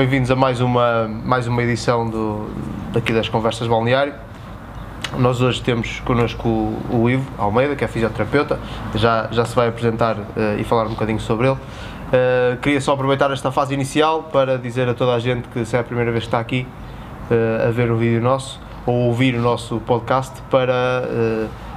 bem-vindos a mais uma, mais uma edição do, daqui das Conversas Balneário. Nós hoje temos connosco o, o Ivo Almeida, que é fisioterapeuta, já, já se vai apresentar uh, e falar um bocadinho sobre ele. Uh, queria só aproveitar esta fase inicial para dizer a toda a gente que se é a primeira vez que está aqui uh, a ver o vídeo nosso ou ouvir o nosso podcast para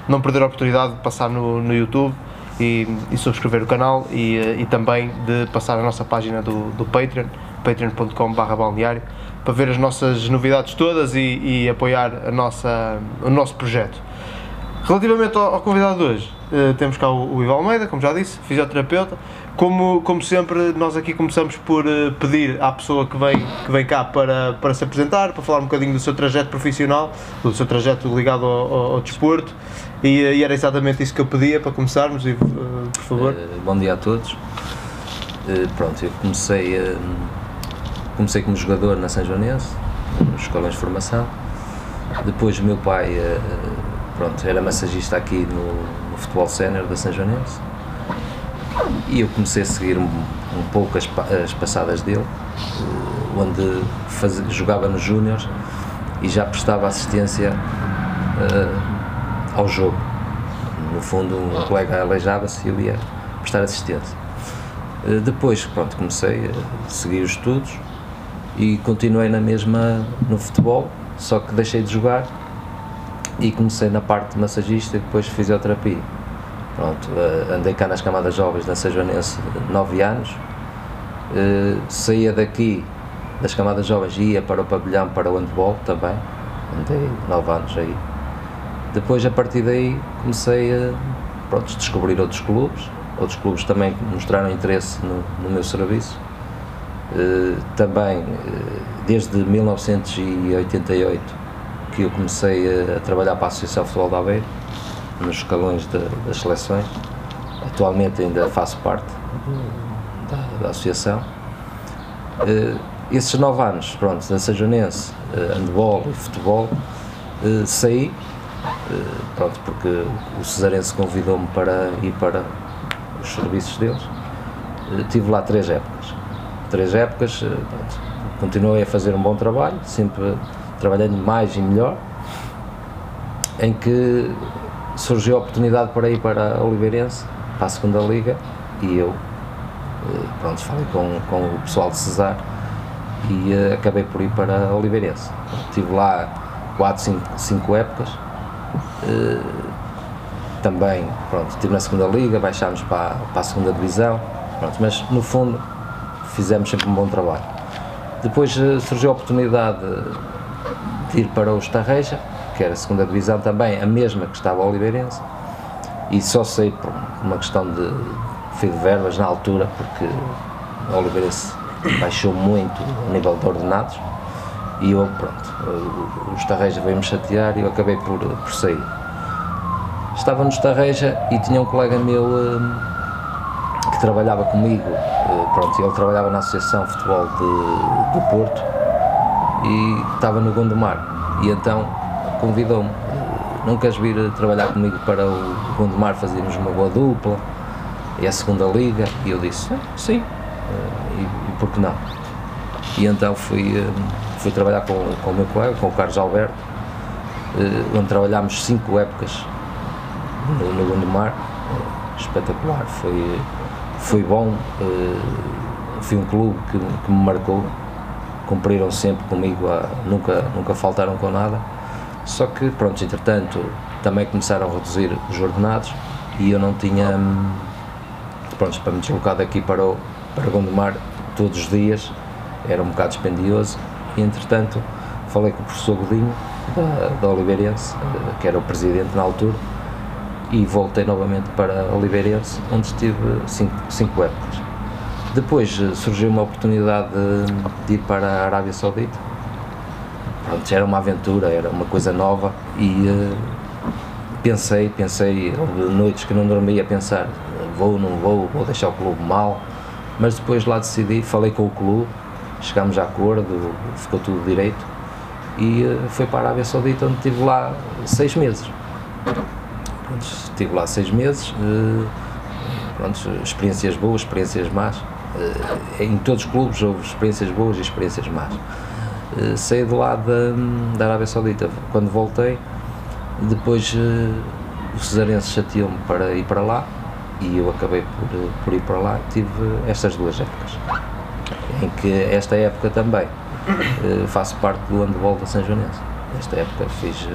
não perder a oportunidade de passar no, no YouTube e, e subscrever o canal e, e, também de passar a nossa página do, do Patreon, patreon.com.br balneário, para ver as nossas novidades todas e, e, apoiar a nossa, o nosso projeto. Relativamente ao, ao convidado de hoje, uh, temos cá o, o Ivo Almeida, como já disse, fisioterapeuta. Como, como sempre, nós aqui começamos por uh, pedir à pessoa que vem, que vem cá para, para se apresentar, para falar um bocadinho do seu trajeto profissional, do seu trajeto ligado ao, ao, ao desporto e, e, era exatamente isso que eu pedia para começarmos, e, uh, por favor. Bom dia a todos. Pronto, eu comecei, comecei como jogador na São Joanense, nos escolas de formação. Depois o meu pai pronto, era massagista aqui no, no futebol sénior da São Joanense. E eu comecei a seguir um, um pouco as, as, passadas dele, onde faz, jogava nos Júniors e já prestava assistência ao jogo. No fundo, um colega aleijava-se e eu ia prestar assistência. Eh, depois, pronto, comecei a seguir os estudos e continuei na mesma no futebol, só que deixei de jogar e comecei na parte de massagista e depois fisioterapia. Pronto, eh, andei cá nas camadas jovens da Sejoanense 9 anos, eh, saía daqui das camadas jovens e ia para o pavilhão para o handball também, andei 9 anos aí. Depois, a partir daí, comecei a pronto, descobrir outros clubes. Outros clubes também mostraram interesse no, no meu serviço. Uh, também, uh, desde 1988, que eu comecei a, trabalhar para a Associação Futebol da Aveiro, nos escalões de, das seleções. Atualmente ainda faço parte da, da associação. Uh, esses nove anos, pronto, da Sejonense, handball e futebol, saí eh, pronto, porque o Cesarense convidou-me para ir para os serviços deles. Tive lá três épocas. Três épocas, pronto, continuei a fazer um bom trabalho, sempre trabalhando mais e melhor, em que surgiu a oportunidade para ir para a Oliveirense, para a segunda Liga, e eu, pronto, falei com, com o pessoal de Cesar e acabei por ir para a Oliveirense. Estive lá quatro, cinco épocas, eh, também, pronto, estive na segunda liga, baixámos para, para a segunda divisão, pronto, mas no fundo fizemos sempre um bom trabalho. Depois uh, surgiu a oportunidade de ir para o Estarreja, que era a segunda divisão também, a mesma que estava a Oliveirense, e só sei por uma questão de fio de verbas na altura, porque a Oliveirense baixou muito o nível de ordenados, e eu, pronto, o Estarreja veio-me chatear e eu acabei por, por sair. Estava no Estarreja e tinha um colega meu hum, que trabalhava comigo, uh, pronto, ele trabalhava na Associação Futebol de, do Porto e estava no Gondomar. E então convidou-me, não queres vir trabalhar comigo para o Gondomar, fazíamos uma boa dupla, e a segunda liga, e eu disse, sim, uh, e, e por que não? E então fui, fui trabalhar com, com o meu colega, com o Carlos Alberto, onde trabalhámos cinco épocas no, no Gondomar, espetacular, foi, foi bom, uh, foi um clube que, que me marcou, cumpriram sempre comigo, a, nunca, nunca faltaram com nada, só que pronto, entretanto também começaram a reduzir os ordenados e eu não tinha, hum, pronto, para me deslocar daqui para o para Gondomar todos os dias era um bocado dispendioso. E, entretanto, falei com o professor Godinho, da, da Oliveirense, eh, que era o presidente na altura, e voltei novamente para Oliveirense, onde estive cinco, épocas. Depois eh, surgiu uma oportunidade de, de ir para a Arábia Saudita. Pronto, era uma aventura, era uma coisa nova e uh, pensei, pensei, houve noites que não dormia a pensar, vou, não vou, vou deixar o clube mal, mas depois lá decidi, falei com o clube chegámos a acordo, ficou tudo direito e uh, foi para a Arábia Saudita onde estive lá seis meses. Pronto, estive lá seis meses, uh, pronto, experiências boas, experiências más. Uh, em todos os clubes houve experiências boas e experiências más. Uh, saí de lá da, da Arábia Saudita. Quando voltei, depois uh, o Cesarense chateou-me para ir para lá e eu acabei por, por ir para lá. Tive estas duas épocas, em que esta época também faço parte do handball da São Joanense. Esta época fiz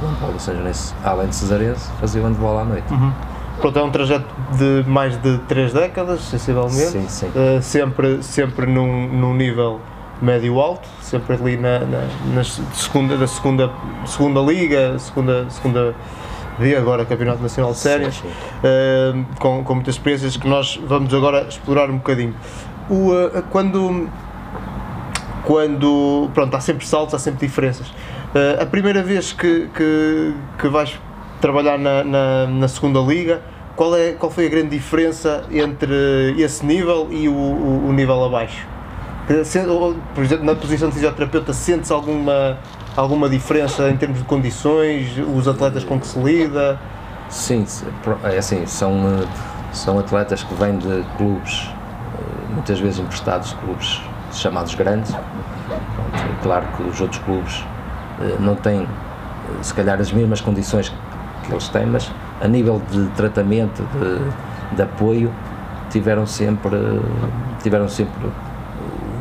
handball São Joanense, além de Cesarense, fazia handball à noite. Uhum. Pronto, é um trajeto de mais de três décadas, sensivelmente. Sim, sim. Uh, sempre, sempre num, num nível médio-alto, sempre ali na, na, na, segunda, da segunda, segunda liga, segunda, segunda B, agora Campeonato Nacional de Séries, uh, com, com muitas experiências que nós vamos agora explorar um bocadinho. O, uh, quando, quando, pronto, há sempre saltos, há sempre diferenças. Uh, a primeira vez que, que, que vais trabalhar na, na, na, segunda liga, qual, é, qual foi a grande diferença entre esse nível e o, o, o nível abaixo? Por exemplo, na posição de fisioterapeuta, sentes alguma, alguma diferença em termos de condições, os atletas com que se lida? Sim, é assim, são, são atletas que vêm de clubes, eh, muitas vezes emprestados, clubes chamados grandes. Claro que os outros clubes eh, não têm, eh, se calhar, as mesmas condições que eles têm, mas a nível de tratamento, de, de apoio, tiveram sempre, tiveram sempre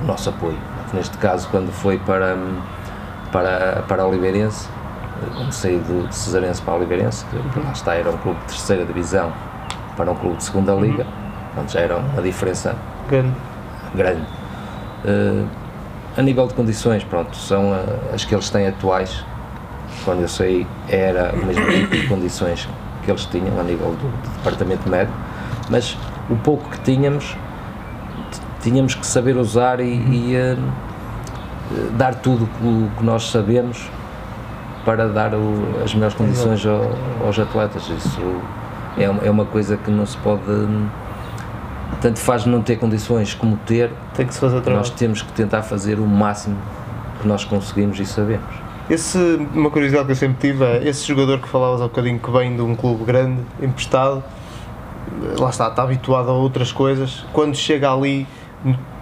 o nosso apoio. Neste caso, quando foi para, para, para Oliveirense, quando saí do Cesarense para Oliveirense, que lá está, era um clube de terceira divisão para um clube de segunda uhum. liga, onde já era uma diferença grande. grande. Uh, a nível de condições, pronto, são as que eles têm atuais, quando eu saí era o mesmo tipo de condições que eles tinham a nível do, do departamento médico, mas o pouco que tínhamos, tínhamos que saber usar e, e uh, dar tudo o que nós sabemos para dar o, as melhores condições ao, aos atletas. Isso é, é uma coisa que não se pode. Tanto faz não ter condições como ter, Tem que se fazer nós temos que tentar fazer o máximo que nós conseguimos e sabemos. Esse, uma curiosidade que eu sempre tive é esse jogador que falavas há bocadinho que vem de um clube grande, emprestado, lá está, está habituado a outras coisas, quando chega ali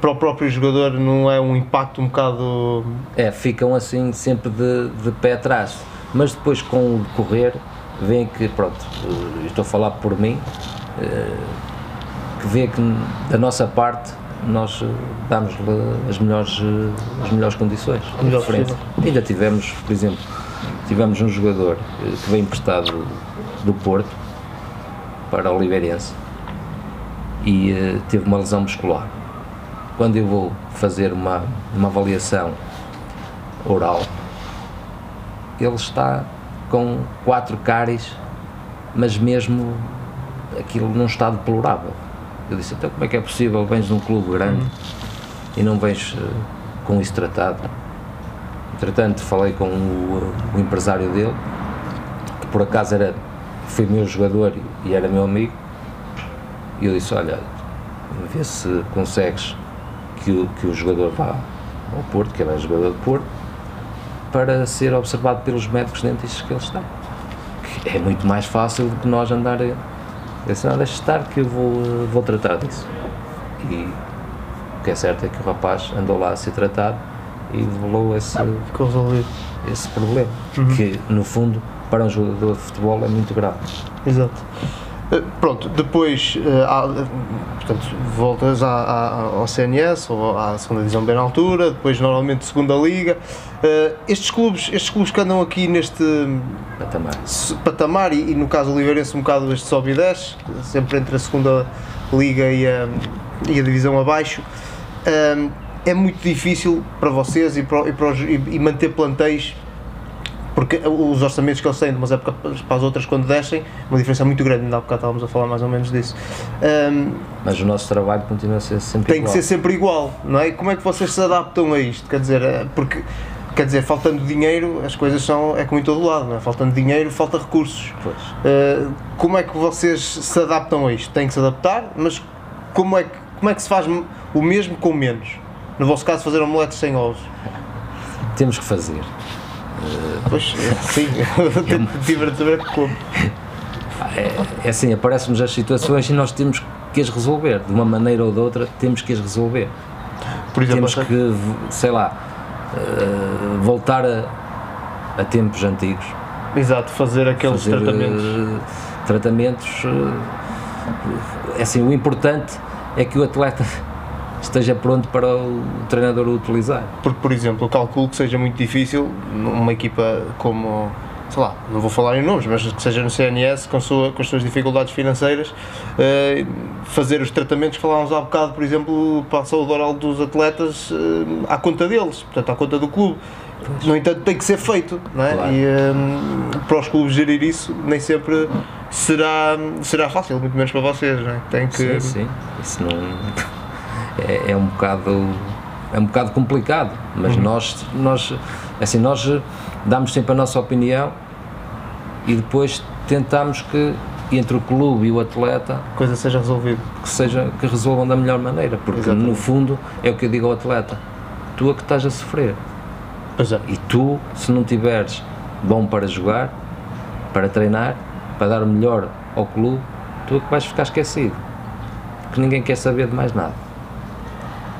para o próprio jogador não é um impacto um bocado. É, ficam assim sempre de, de pé atrás, mas depois com o decorrer vem que, pronto, estou a falar por mim, eh, que vê que da nossa parte nós eh, damos-lhe as melhores, eh, as melhores condições. Melhor Ainda tivemos, por exemplo, tivemos um jogador eh, que veio emprestado do Porto para o Oliveirense e uh, teve uma lesão muscular. Quando eu vou fazer uma, uma avaliação oral, ele está com quatro cáries, mas mesmo aquilo num estado deplorável eu disse, então como é que é possível, vens de um clube grande uhum. e não vens uh, com isso tratado? Entretanto, falei com o, o, empresário dele, que por acaso era, foi meu jogador e era meu amigo, e eu disse, olha, vê se consegues que o, que o jogador vá ao Porto, que ele é jogador de Porto, para ser observado pelos médicos dentistas que ele está. Que é muito mais fácil do que nós andar eu disse, não, deixa estar que eu vou, vou tratar disso. E o que é certo é que o rapaz andou lá a ser tratado e devolveu esse, Ficou resolvido. esse problema, uhum. que no fundo para um jogador de futebol é muito grave. Exato. Eh, pronto, depois há, portanto, voltas ao CNS ou à segunda divisão bem na altura, depois normalmente segunda liga. Uh, estes clubes, estes clubes que andam aqui neste patamar, patamar e, e, no caso o Oliveirense um bocado este sobe e desce, sempre entre a segunda liga e a, e a divisão abaixo. É muito difícil para vocês e, para, e, para os, e manter plantéis porque os orçamentos que eles têm de umas épocas para as outras quando descem, uma diferença muito grande, ainda há bocado estávamos a falar mais ou menos disso. Um, Mas o nosso trabalho continua a ser sempre tem igual. Tem que ser sempre igual, não é? Como é que vocês se adaptam a isto? Quer dizer, é, porque quer dizer, faltando dinheiro, as coisas são, é como em todo lado, não é? Faltando dinheiro, falta recursos. Uh, como é que vocês se adaptam a isto? Tem que se adaptar, mas como é que, como é que se faz o mesmo com menos? No vosso caso, fazer omeletes sem ovos? Temos que fazer. Pois, sim, a saber como. É, é assim, aparecem-nos as situações e nós temos que as resolver, de uma maneira ou de outra, temos que as resolver. Por exemplo, temos que, sei lá, uh, voltar a, a, tempos antigos. Exato, fazer aqueles fazer, tratamentos. Uh, tratamentos. Uh, assim, o importante é que o atleta esteja pronto para o treinador o utilizar. Porque, por exemplo, eu calculo que seja muito difícil numa equipa como sei lá, não vou falar em nomes, mas que seja no CNS, com, sua, com as suas dificuldades financeiras, uh, fazer os tratamentos que falávamos há bocado, por exemplo, para a saúde oral dos atletas, uh, à conta deles, portanto, à conta do clube. Pois. No entanto, tem que ser feito, não é? Claro. E um, eh, para os clubes gerir isso, nem sempre será, será fácil, muito menos para vocês, não é? Tem que... Sim, sim. Isso não... É, é um bocado é um bocado complicado, mas uhum. nós, nós, assim, nós damos sempre a nossa opinião e depois tentamos que entre o clube e o atleta coisa seja resolvida que seja que resolvam da melhor maneira porque Exatamente. no fundo é o que eu digo ao atleta tu é que estás a sofrer é. e tu se não tiveres bom para jogar para treinar para dar o melhor ao clube tu é que vais ficar esquecido porque ninguém quer saber de mais nada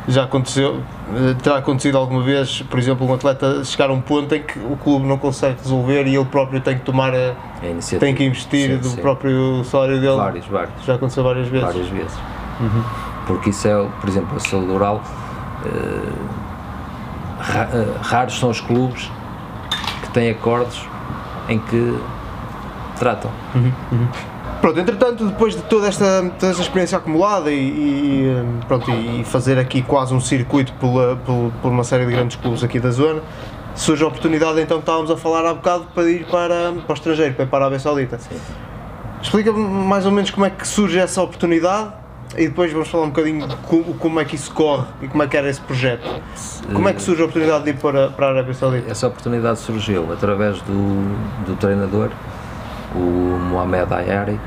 já aconteceu, eh, terá acontecido alguma vez, por exemplo, um atleta chegar a um ponto em que o clube não consegue resolver e ele próprio tem que tomar a, a tem que investir sim, do sim. próprio salário dele? Vários, vários. Já aconteceu várias vezes? Várias vezes. Uhum. Porque isso é, por exemplo, a saúde oral, uh, raros são os clubes que têm acordos em que tratam. Uhum. Uhum. Pronto, entretanto, depois de toda esta, toda esta experiência acumulada e, e, pronto, e fazer aqui quase um circuito por, por, por, uma série de grandes clubes aqui da zona, surge a oportunidade, então que estávamos a falar há bocado, para ir para, para o estrangeiro, para ir para a Arábia Saudita. Explica-me mais ou menos como é que surge essa oportunidade e depois vamos falar um bocadinho como, como é que isso corre e como é que era esse projeto. Como é que surge a oportunidade de ir para, para a Arábia Saudita? Essa oportunidade surgiu através do, do treinador o Mohamed Ayari,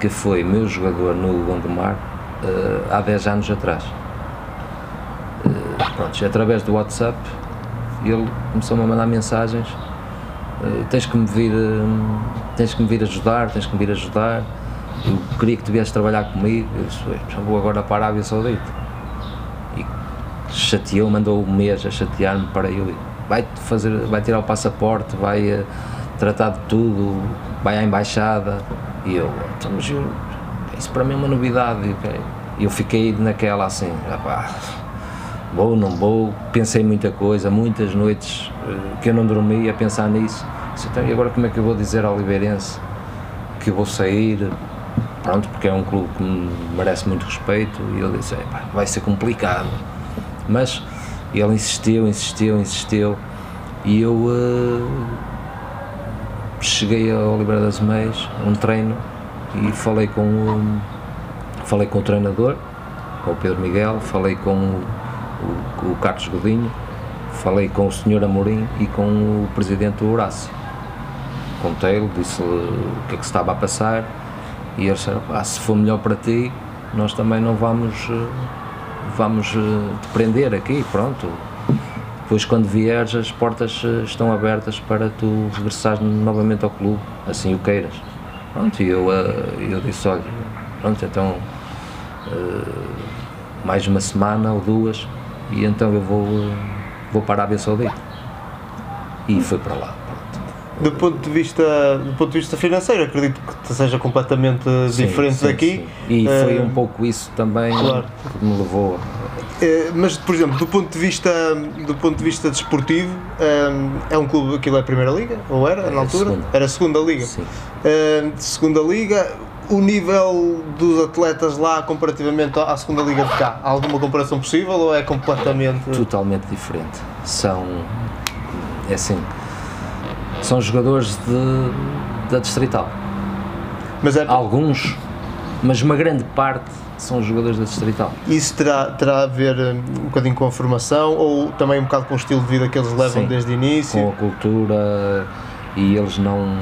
que foi meu jogador no Gondomar uh, há 10 anos atrás. Uh, pronto, através do WhatsApp, ele começou-me a mandar mensagens. Uh, tens que me vir, uh, tens que me vir ajudar, tens que me vir ajudar. Eu queria que tu viesses trabalhar comigo. Eu disse, vou agora para a Arábia Saudita. E chateou, mandou um mês a chatear-me para eu. Vai fazer, vai tirar o passaporte, vai tratar de tudo, vai à embaixada. E eu, eu, isso para mim é uma novidade. E eu fiquei naquela assim, rapaz, vou, não vou. Pensei muita coisa, muitas noites eh, que eu não dormi a pensar nisso. Então, e agora como é que eu vou dizer ao Oliveirense que eu vou sair? Pronto, porque é um clube que me merece muito respeito. E ele disse: vai ser complicado. Mas ele insistiu, insistiu, insistiu. E eu. Uh, cheguei ao Oliveira das Meias, um treino, e falei com o, falei com o treinador, com o Pedro Miguel, falei com o, o, o Carlos Godinho, falei com o Sr. Amorim e com o presidente Horácio. Contei-lhe, disse-lhe o que é que se estava a passar e eles disseram, ah, se for melhor para ti, nós também não vamos, eh, vamos eh, te prender aqui, pronto, depois, quando vieres, as portas eh, estão abertas para tu regressares novamente ao clube, assim o queiras. Pronto, e eu, eh, eu disse: olha, pronto, então uh, mais uma semana ou duas, e então eu vou, vou para a Arábia Saudita. E fui para lá. Do ponto, de vista, do ponto de vista financeiro, acredito que seja completamente sim, diferente sim, daqui. Sim. E uh, foi um pouco isso também claro. que me levou é, mas, por exemplo, do ponto de vista, do ponto de vista desportivo, é um clube, aquilo é a Primeira Liga, ou era, na altura? Segunda. Era a Segunda Liga. Sim. Segunda Liga, o nível dos atletas lá comparativamente à Segunda Liga de cá, há alguma comparação possível ou é completamente... Totalmente diferente. São, é assim, são jogadores de, da Distrital. Mas é... Alguns, mas uma grande parte são os jogadores da Distrital. Isso terá, terá a ver um, um bocadinho com a formação ou também um bocado com o estilo de vida que eles levam Sim, desde o início? Com a cultura e eles não.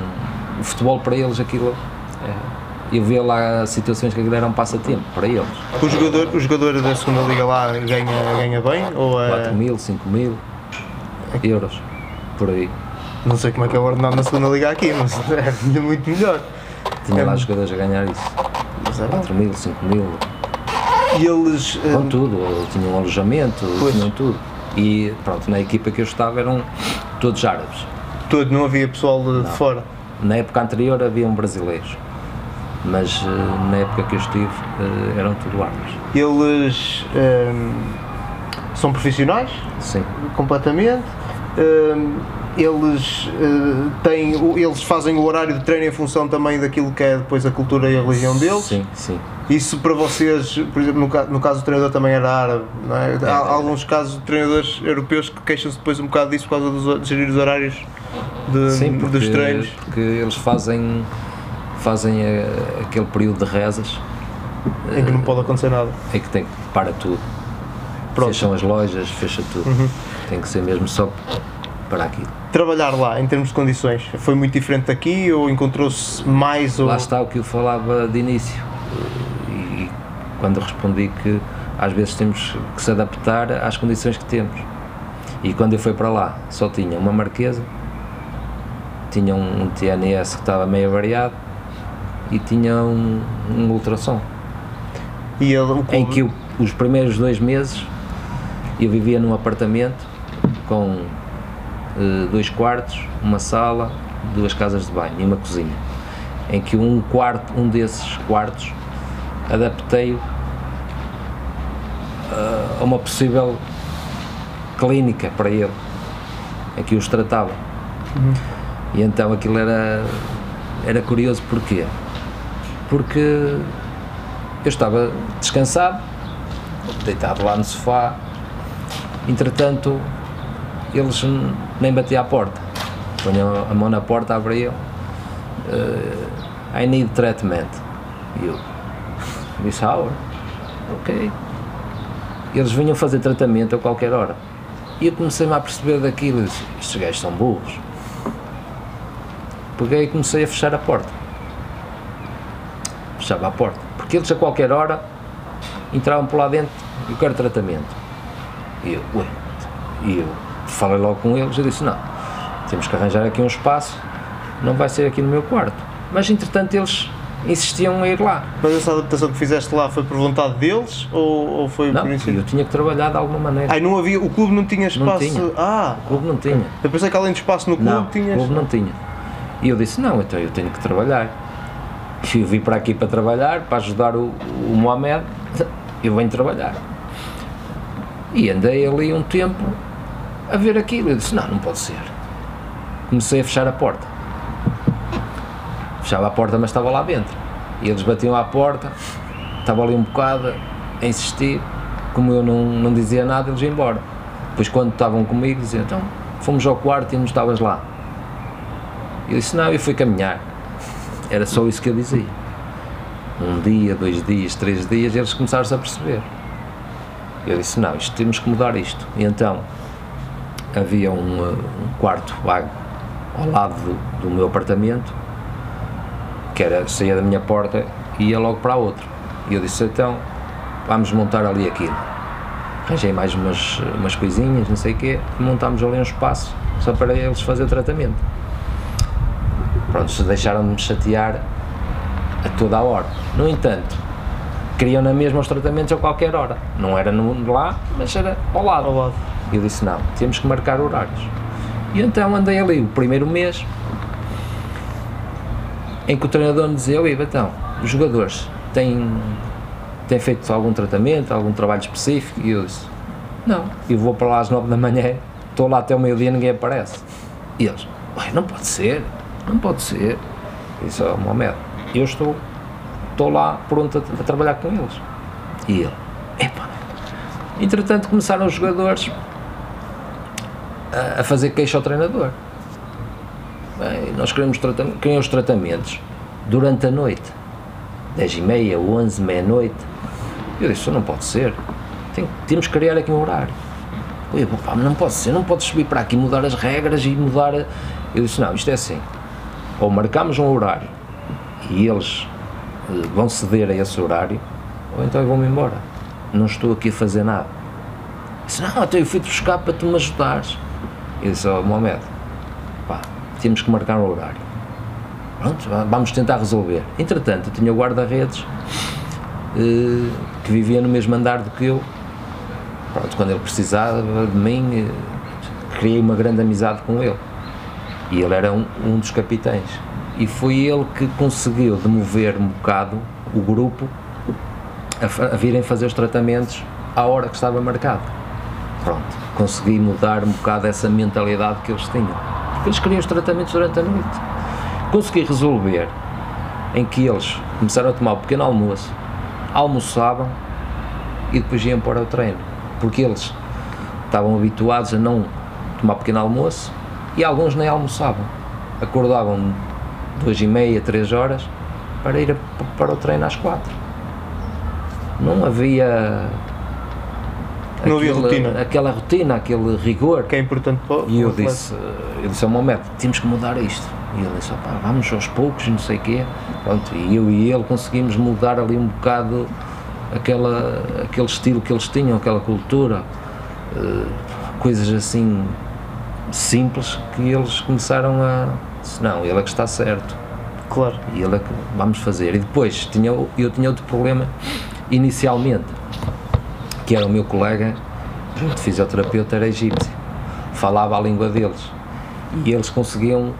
O futebol para eles aquilo. É, eu vi lá situações que aquilo era um passatempo para eles. O jogador, o jogador da segunda liga lá ganha, ganha bem? Ou é... 4 mil, 5 mil euros por aí. Não sei como é que é o ordenado na segunda liga aqui, mas é muito melhor. Tinha é lá jogadores a ganhar isso. É 4 mil, 5 mil, E eles. eh, com tudo, tinham alojamento, Pois. tinham tudo. E pronto, na equipa que eu estava eram todos árabes. todo, não havia pessoal de fora. Na época anterior haviam brasileiros, mas eh, na época que eu estive eh, eram tudo árabes. Eles são profissionais, Sim, completamente. Eles, eh, têm, eles fazem o horário de treino em função também daquilo que é depois a cultura e a religião deles. sim, sim. Isso para vocês, por exemplo, no, ca- no caso do treinador também era árabe, não é? Há, é. alguns casos de treinadores europeus que queixam-se depois um bocado disso por causa dos, de gerir os horários de- Sim, porque, dos treinos. porque eles fazem, fazem eh, aquele período de rezas Em que não pode acontecer nada. em que tem que para tudo. Pronto. Uhum. Fecham as lojas, fecha tudo. Tem que ser mesmo só para aquilo. Trabalhar lá, em termos de condições, foi muito diferente daqui ou encontrou-se mais? Ou... Lá está o que eu falava de início. E quando respondi que às vezes temos que se adaptar às condições que temos. E quando eu fui para lá, só tinha uma marquesa, tinha um TNS que estava meio variado e tinha um, um ultrassom. E ele, o Em que eu, os primeiros dois meses eu vivia num apartamento com dois quartos, uma sala, duas casas de banho e uma cozinha. Em que um quarto, um desses quartos, adaptei-o ah, a uma possível clínica para ele, em que os tratava. E então aquilo era, era curioso porquê? Porque eu estava descansado, deitado lá no sofá, entretanto eles nem batiam à porta. Punham a mão na porta, abriam. "Uh, I need treatment. E eu, this hour? Ok. Eles vinham fazer tratamento a qualquer hora. E eu comecei-me a perceber daquilo, disse, estes gajos são burros. Peguei e comecei a fechar a porta. Fechava a porta. Porque eles a qualquer hora entravam por lá dentro, eu quero tratamento. E eu, ué, e eu falei logo com eles e disse, não, temos que arranjar aqui um espaço, não vai ser aqui no meu quarto. Mas entretanto eles insistiam em ir lá. Mas essa adaptação que fizeste lá foi por vontade deles ou, ou foi Não, por eu iniciativa? tinha que trabalhar de alguma maneira. Ai, não havia, o clube não tinha espaço. tinha. Ah, O clube não tinha. eu pensei que além de espaço no clube Não, o tinhas. clube não tinha. E eu disse, não, então eu tenho que trabalhar. E eu vim para aqui para trabalhar, para ajudar o, o Mohamed, eu venho trabalhar. E andei ali um tempo a ver aquilo. Eu disse, não, não pode ser. Comecei a fechar a porta. Fechava a porta, mas estava lá dentro. E eles batiam à porta, estava ali um bocado a insistir. Como eu não, não dizia nada, eles iam embora. Depois, quando estavam comigo, diziam, então, fomos ao quarto e não estavas lá. Eu disse, não, eu fui caminhar. Era só isso que eu dizia. Um dia, dois dias, três dias, eles começaram-se a perceber. Eu disse, não, isto temos que mudar isto. E então, havia um, uh, um quarto vago ao lado do, do meu apartamento, que era, saía da minha porta e ia logo para outro. E eu disse, então, vamos montar ali aquilo. Arranjei mais umas, umas coisinhas, não sei o quê, e montámos ali um espaço só para eles fazer tratamento. Pronto, se deixaram de me chatear a toda a hora. No entanto, queriam na mesma os tratamentos a qualquer hora. Não era no, lá, mas era ao lado. Ao lado. Eu disse, não, temos que marcar horários. E então andei ali o primeiro mês em que o treinador me dizia, oi, então, os jogadores têm, têm feito algum tratamento, algum trabalho específico? E eu disse, não, eu vou para lá às nove da manhã, estou lá até o meio-dia ninguém aparece. E eles, "Ué, não pode ser, não pode ser. Eu disse, oh, Mohamed, eu estou, estou lá pronto a, a trabalhar com eles. E ele, epá. Entretanto começaram os jogadores a, a fazer queixa ao treinador. Bem, nós queremos, tratam queremos os tratamentos durante a noite, 10 e meia, 11, meia-noite. Eu disse, isso não pode ser, Tem- temos que criar aqui um horário. Eu, pá, não pode ser, não podes subir para aqui, mudar as regras e mudar. a-" Eu disse, não, isto é assim, ou marcamos um horário e eles eh, vão ceder a esse horário, ou então eu vou-me embora. Não estou aqui a fazer nada. Disse, não, até eu fui-te buscar para tu me ajudares. Eu disse, oh, Mohamed, pá, temos que marcar um horário. Pronto, va- vamos tentar resolver. Entretanto, eu tinha o guarda-redes eh, que vivia no mesmo andar do que eu. Pronto, quando ele precisava de mim, eh, criei uma grande amizade com ele. E ele era um, um dos capitães. E foi ele que conseguiu demover um bocado o grupo a, a virem fazer os tratamentos à hora que estava marcado. Pronto, consegui mudar um bocado essa mentalidade que eles tinham. Porque eles queriam os tratamentos durante a noite. Consegui resolver em que eles começaram a tomar o pequeno almoço, almoçavam e depois iam para o treino. Porque eles estavam habituados a não tomar pequeno almoço e alguns nem almoçavam. Acordavam duas e meia, três horas para ir para o treino às quatro. Não havia Não havia rotina. aquela rotina, aquele rigor. Que é importante para o E eu disse, eu disse ao meu médico, temos que mudar isto. E ele disse, "Opá, vamos aos poucos, não sei o quê. Pronto, e eu e ele conseguimos mudar ali um bocado aquela, aquele estilo que eles tinham, aquela cultura, eh, coisas assim simples que eles começaram a. Disse, não, ele é que está certo. Claro. E ele é que vamos fazer. E depois tinha, eu tinha outro problema inicialmente, que era o meu colega de fisioterapeuta era egípcio, falava a língua deles e eles conseguiam,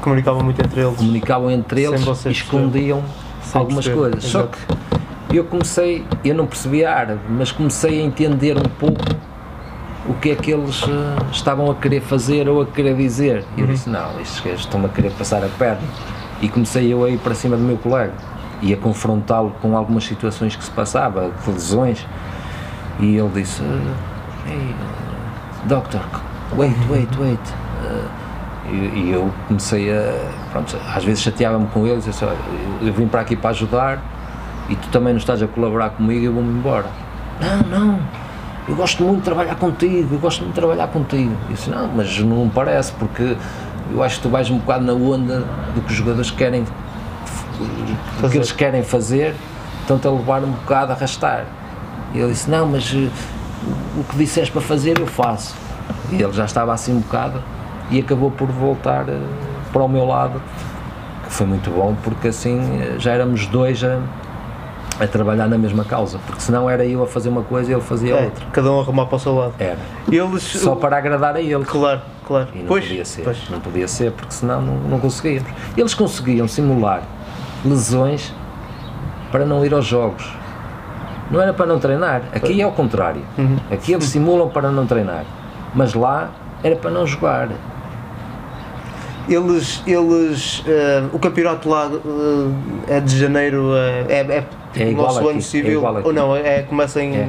Comunicavam muito entre eles. comunicavam entre eles e escondiam Sem algumas perceber, coisas. Só que eu comecei, eu não percebia árabe, mas comecei a entender um pouco o que é que eles eh, estavam a querer fazer ou a querer dizer. E Uhum. eu disse, não, estes gajos estão-me a querer passar a perna. E comecei eu a ir para cima do meu colega e a confrontá-lo com algumas situações que se passava, de lesões. E ele disse, "Eh, hey, eh, doctor, wait, wait, wait. Eh, e, e eu comecei a, pronto, às vezes chateava-me com eles, eu, disse, "Olha, eu, eu vim para aqui para ajudar e tu também não estás a colaborar comigo e eu vou-me embora. Não, não, eu gosto muito de trabalhar contigo, eu gosto muito de trabalhar contigo. Eu disse, não, mas não parece, porque eu acho que tu vais um bocado na onda do que os jogadores querem, do que eles querem fazer, estão-te a levar um bocado a arrastar. E ele disse, não, mas eh, o que disseste para fazer eu faço. E ele já estava assim um bocado e acabou por voltar eh, para o meu lado, que foi muito bom, porque assim eh, já éramos dois a, a trabalhar na mesma causa, porque senão era eu a fazer uma coisa e ele fazia É, outra. cada um arrumar para o seu lado. Era. Eles. Só para agradar a ele. Claro, claro. E não pois, podia ser, pois. não podia ser, porque senão não, não conseguíamos. Eles conseguiam simular lesões para não ir aos jogos. Não era para não treinar. Aqui é ao contrário. Uhum. Aqui eles simulam para não treinar. Mas lá era para não jogar. Eles, eles eh, o campeonato lá eh, é de janeiro, eh, é, é tipo É o igual nosso aqui, ano é civil, aqui. ou não, é, começa em... É.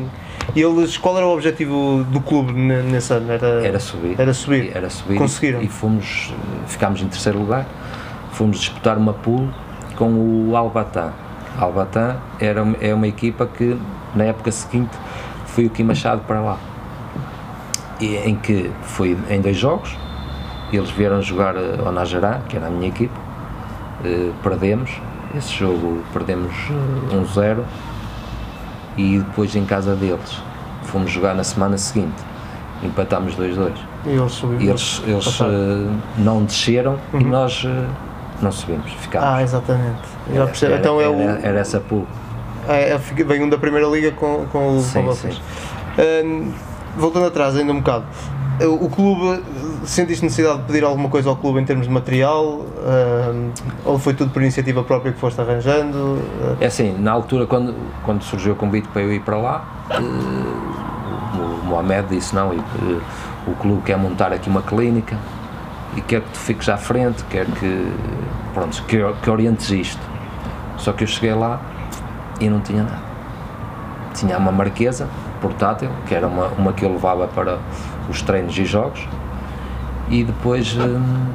E eles, qual era o objetivo do clube ne- nesse ano? Era, Era subir. Era subir. Era subir. Conseguiram. E fomos, eh, ficámos em terceiro lugar. Fomos disputar uma pool com o Albatã. Albatã era, é uma equipa que, na época seguinte, foi o Kim Machado para lá. E, em que foi em dois jogos. Eles vieram jogar eh, ao Najará, que era a minha equipa. Eh, perdemos. Esse jogo perdemos eh, 1-0. E depois em casa deles fomos jogar na semana seguinte. Empatámos 2-2. E eles. E eles, eles eh, não desceram e nós eh, não subimos, ficámos. Ah, exatamente. Já percebo. Era- então é o. era, era essa pool. É, é, vem um da primeira liga com, com, o- Sim, com vocês. Hum, voltando atrás ainda um bocado, o o clube, sentiste necessidade de pedir alguma coisa ao clube em termos de material? Hum, ou foi tudo por iniciativa própria que foste arranjando? É assim, na altura, quando, quando surgiu o convite para eu ir para lá, eh, o Mohamed disse: não, e, eh, o clube quer montar aqui uma clínica e quer que tu fiques à frente, quer que, pronto, que, que orientes isto. Só que eu cheguei lá e não tinha nada. Tinha uma marquesa portátil, que era uma, uma que eu levava para os treinos e jogos, e depois hum,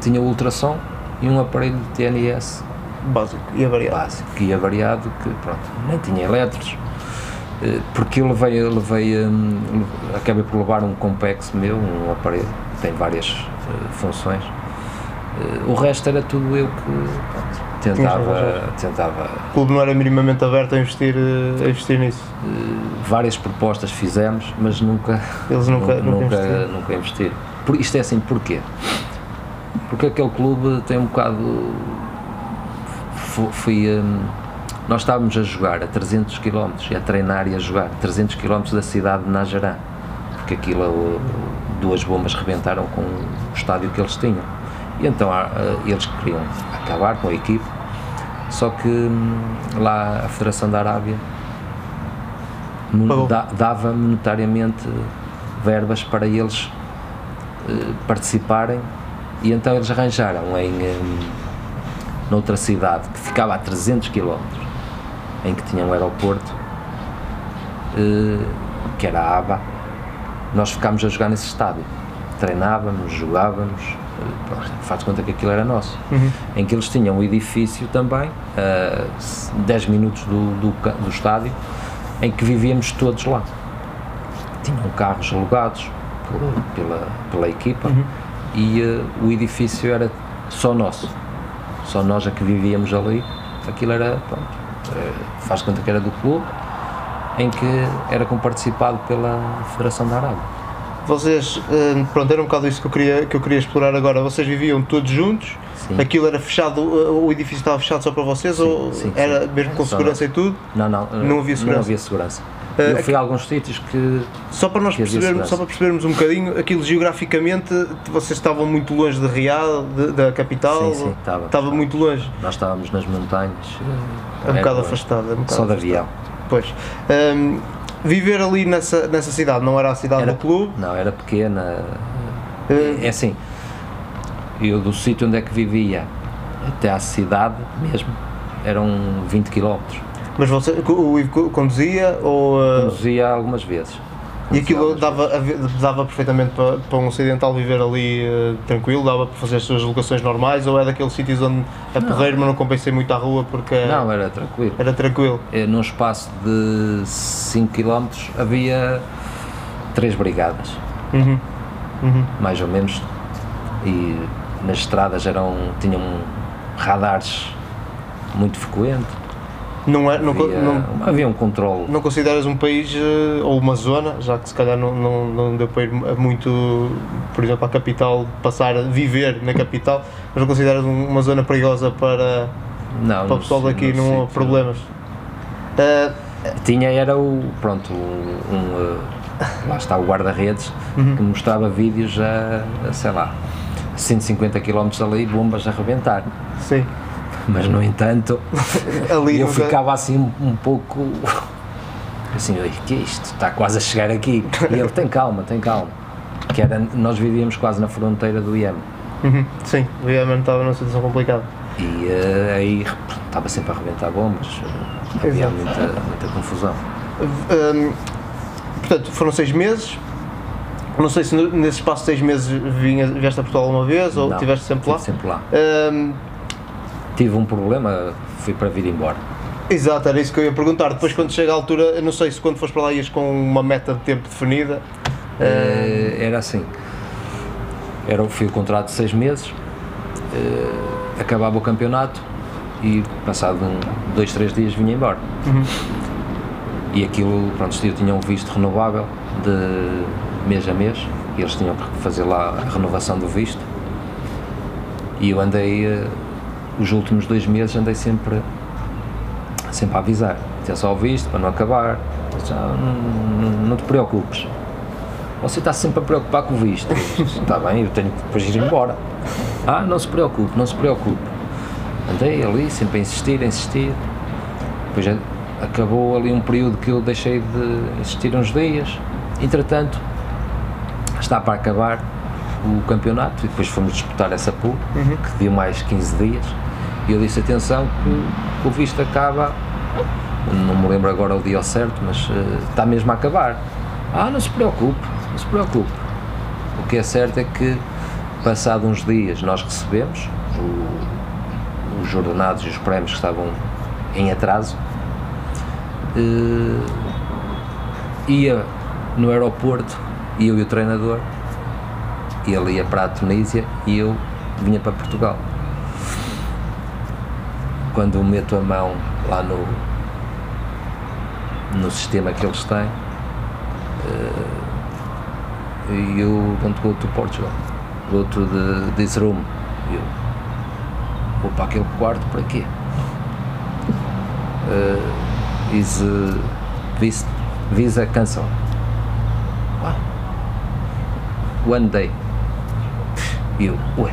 tinha ultrassom e um aparelho de TNS básico e avariado. básico que ia variado, que pronto, nem tinha elétrons, eh, porque eu levei, eu levei hum, acabei por levar um Compex meu, um aparelho que tem várias eh, funções. Eh, o resto era tudo eu que tentava, tentava O clube não era minimamente aberto a investir, uh, a investir nisso. várias propostas fizemos, mas nunca Eles nunca, nu- nunca, nunca, investiram. nunca investiram. Por, isto é assim, porquê? Porque aquele clube tem um bocado. fu- Fui. hum, nós estávamos a jogar a 300 km a treinar e a jogar 300 km da cidade de Najarã. Porque aquilo, duas bombas rebentaram com o estádio que eles tinham. E então ah, eles queriam acabar com a equipe. Só que hum, lá a Federação da Arábia dava monetariamente verbas para eles eh, participarem. E então eles arranjaram em hum, noutra cidade que ficava a 300 km em que tinha um aeroporto eh, que era a ABA. Nós ficámos a jogar nesse estádio. Treinávamos, jogávamos. eh, faz de conta que aquilo era nosso em que eles tinham um edifício também a 10 minutos do, do, do estádio em que vivíamos todos lá tinham carros alugados pela, pela, pela equipa e eh, o edifício era só nosso. Só nós é que vivíamos ali. Aquilo era, pronto, eh, faz conta que era do clube, em que era comparticipado pela Federação da Arábia. Vocês, eh, pronto, era um bocado isso que eu queria, que eu queria explorar agora. Vocês viviam todos juntos? Sim. Aquilo era fechado, eh, o edifício estava fechado só para vocês ou sim, era sim. mesmo com segurança e tudo? Não, não, eh, Não havia segurança? Não havia segurança. Eu fui a alguns sítios que Só para nós percebermos, só para percebermos um bocadinho, aquilo geograficamente, vocês estavam muito longe de Riad, de- da capital? Sim, sim, estava. Estava muito longe, nós estávamos nas montanhas. é um bocado afastado. É um bocado Só de afastado. avião. Pois. Hum, viver ali nessa, nessa cidade, não era a cidade Era- do clube? Não, era pequena. Eh, É assim, eu do sítio onde é que vivia até à cidade mesmo eram 20 km. Mas você, o Ivo co- conduzia ou. uh, Conduzia algumas vezes. E aquilo dava, dava perfeitamente para, para um ocidental viver ali uh, tranquilo? Dava para fazer as suas locações normais? Ou é daqueles sítios onde é porreiro, mas não compensei muito à rua porque vezes. Não, era tranquilo. era tranquilo? Eh, Num espaço de 5 km havia três brigadas, Uhum. Uhum. mais ou menos, e nas estradas eram, tinham radares muito frequentes. Não, é, não, Havia, não, havia um controle não consideras um país eh, ou uma zona, já que se calhar não, não, não deu para ir muito, por exemplo, à capital, passar a viver na capital, mas não consideras um- uma zona perigosa para, Não, para o pessoal daqui no não há problemas? Eh, Tinha era o, pronto, um, um, eh, lá está o guarda-redes que mostrava vídeos a, a, sei lá, 150 km ali, bombas a arrebentar. sim, Mas no entanto, ali eu nunca- ficava assim um, um pouco assim, "Oi, que é isto? Está quase a chegar aqui. E ele tem calma, tem calma. Que era, nós vivíamos quase na fronteira do Iémen. Uhum, sim, o Yemen estava numa situação complicada. E eh, aí estava sempre a arrebentar bombas. Havia Exato. muita, muita confusão. Hum, portanto, foram seis meses. Não sei se nesse espaço de seis meses vinha, vieste a Portugal uma vez ou estiveste sempre lá. estive sempre lá. Hum, Tive um problema, fui para vir embora. exato, era isso que eu ia perguntar. Depois, quando chega a altura, eu não sei se quando foste para lá ias com uma meta de tempo definida. Eh, era assim. Era, foi o contrato de seis meses, eh, acabava o campeonato e passado um, dois, três dias vinha embora. E aquilo, pronto, eu tinha um visto renovável de mês a mês e eles tinham que fazer lá a renovação do visto. E eu andei, eh, os últimos dois meses andei sempre, sempre a avisar. Tinha só o visto para não acabar. Já, não, não, não te preocupes. Você está sempre a preocupar com o visto. Está bem, eu tenho que depois ir embora. Ah, não se preocupe, não se preocupe. Andei ali, sempre a insistir, a insistir. Depois acabou ali um período que eu deixei de insistir uns dias. Entretanto, está para acabar o campeonato e depois fomos disputar essa pool, que deu mais 15 dias. E eu disse: atenção, que o visto acaba. Não me lembro agora o dia certo, mas eh, está mesmo a acabar. Ah, não se preocupe, não se preocupe. O que é certo é que, passado uns dias, nós recebemos o- os ordenados e os prémios que estavam em atraso. Eh, ia no aeroporto, eu e o treinador, ele ia para a Tunísia e eu vinha para Portugal. Quando meto a mão lá no, no sistema que eles têm, eh, you don't go to Portugal, go to the, this room. para aquele quarto para quê? Uh, is uh, visa, visa cancel. Ah. One day. E eu, ué,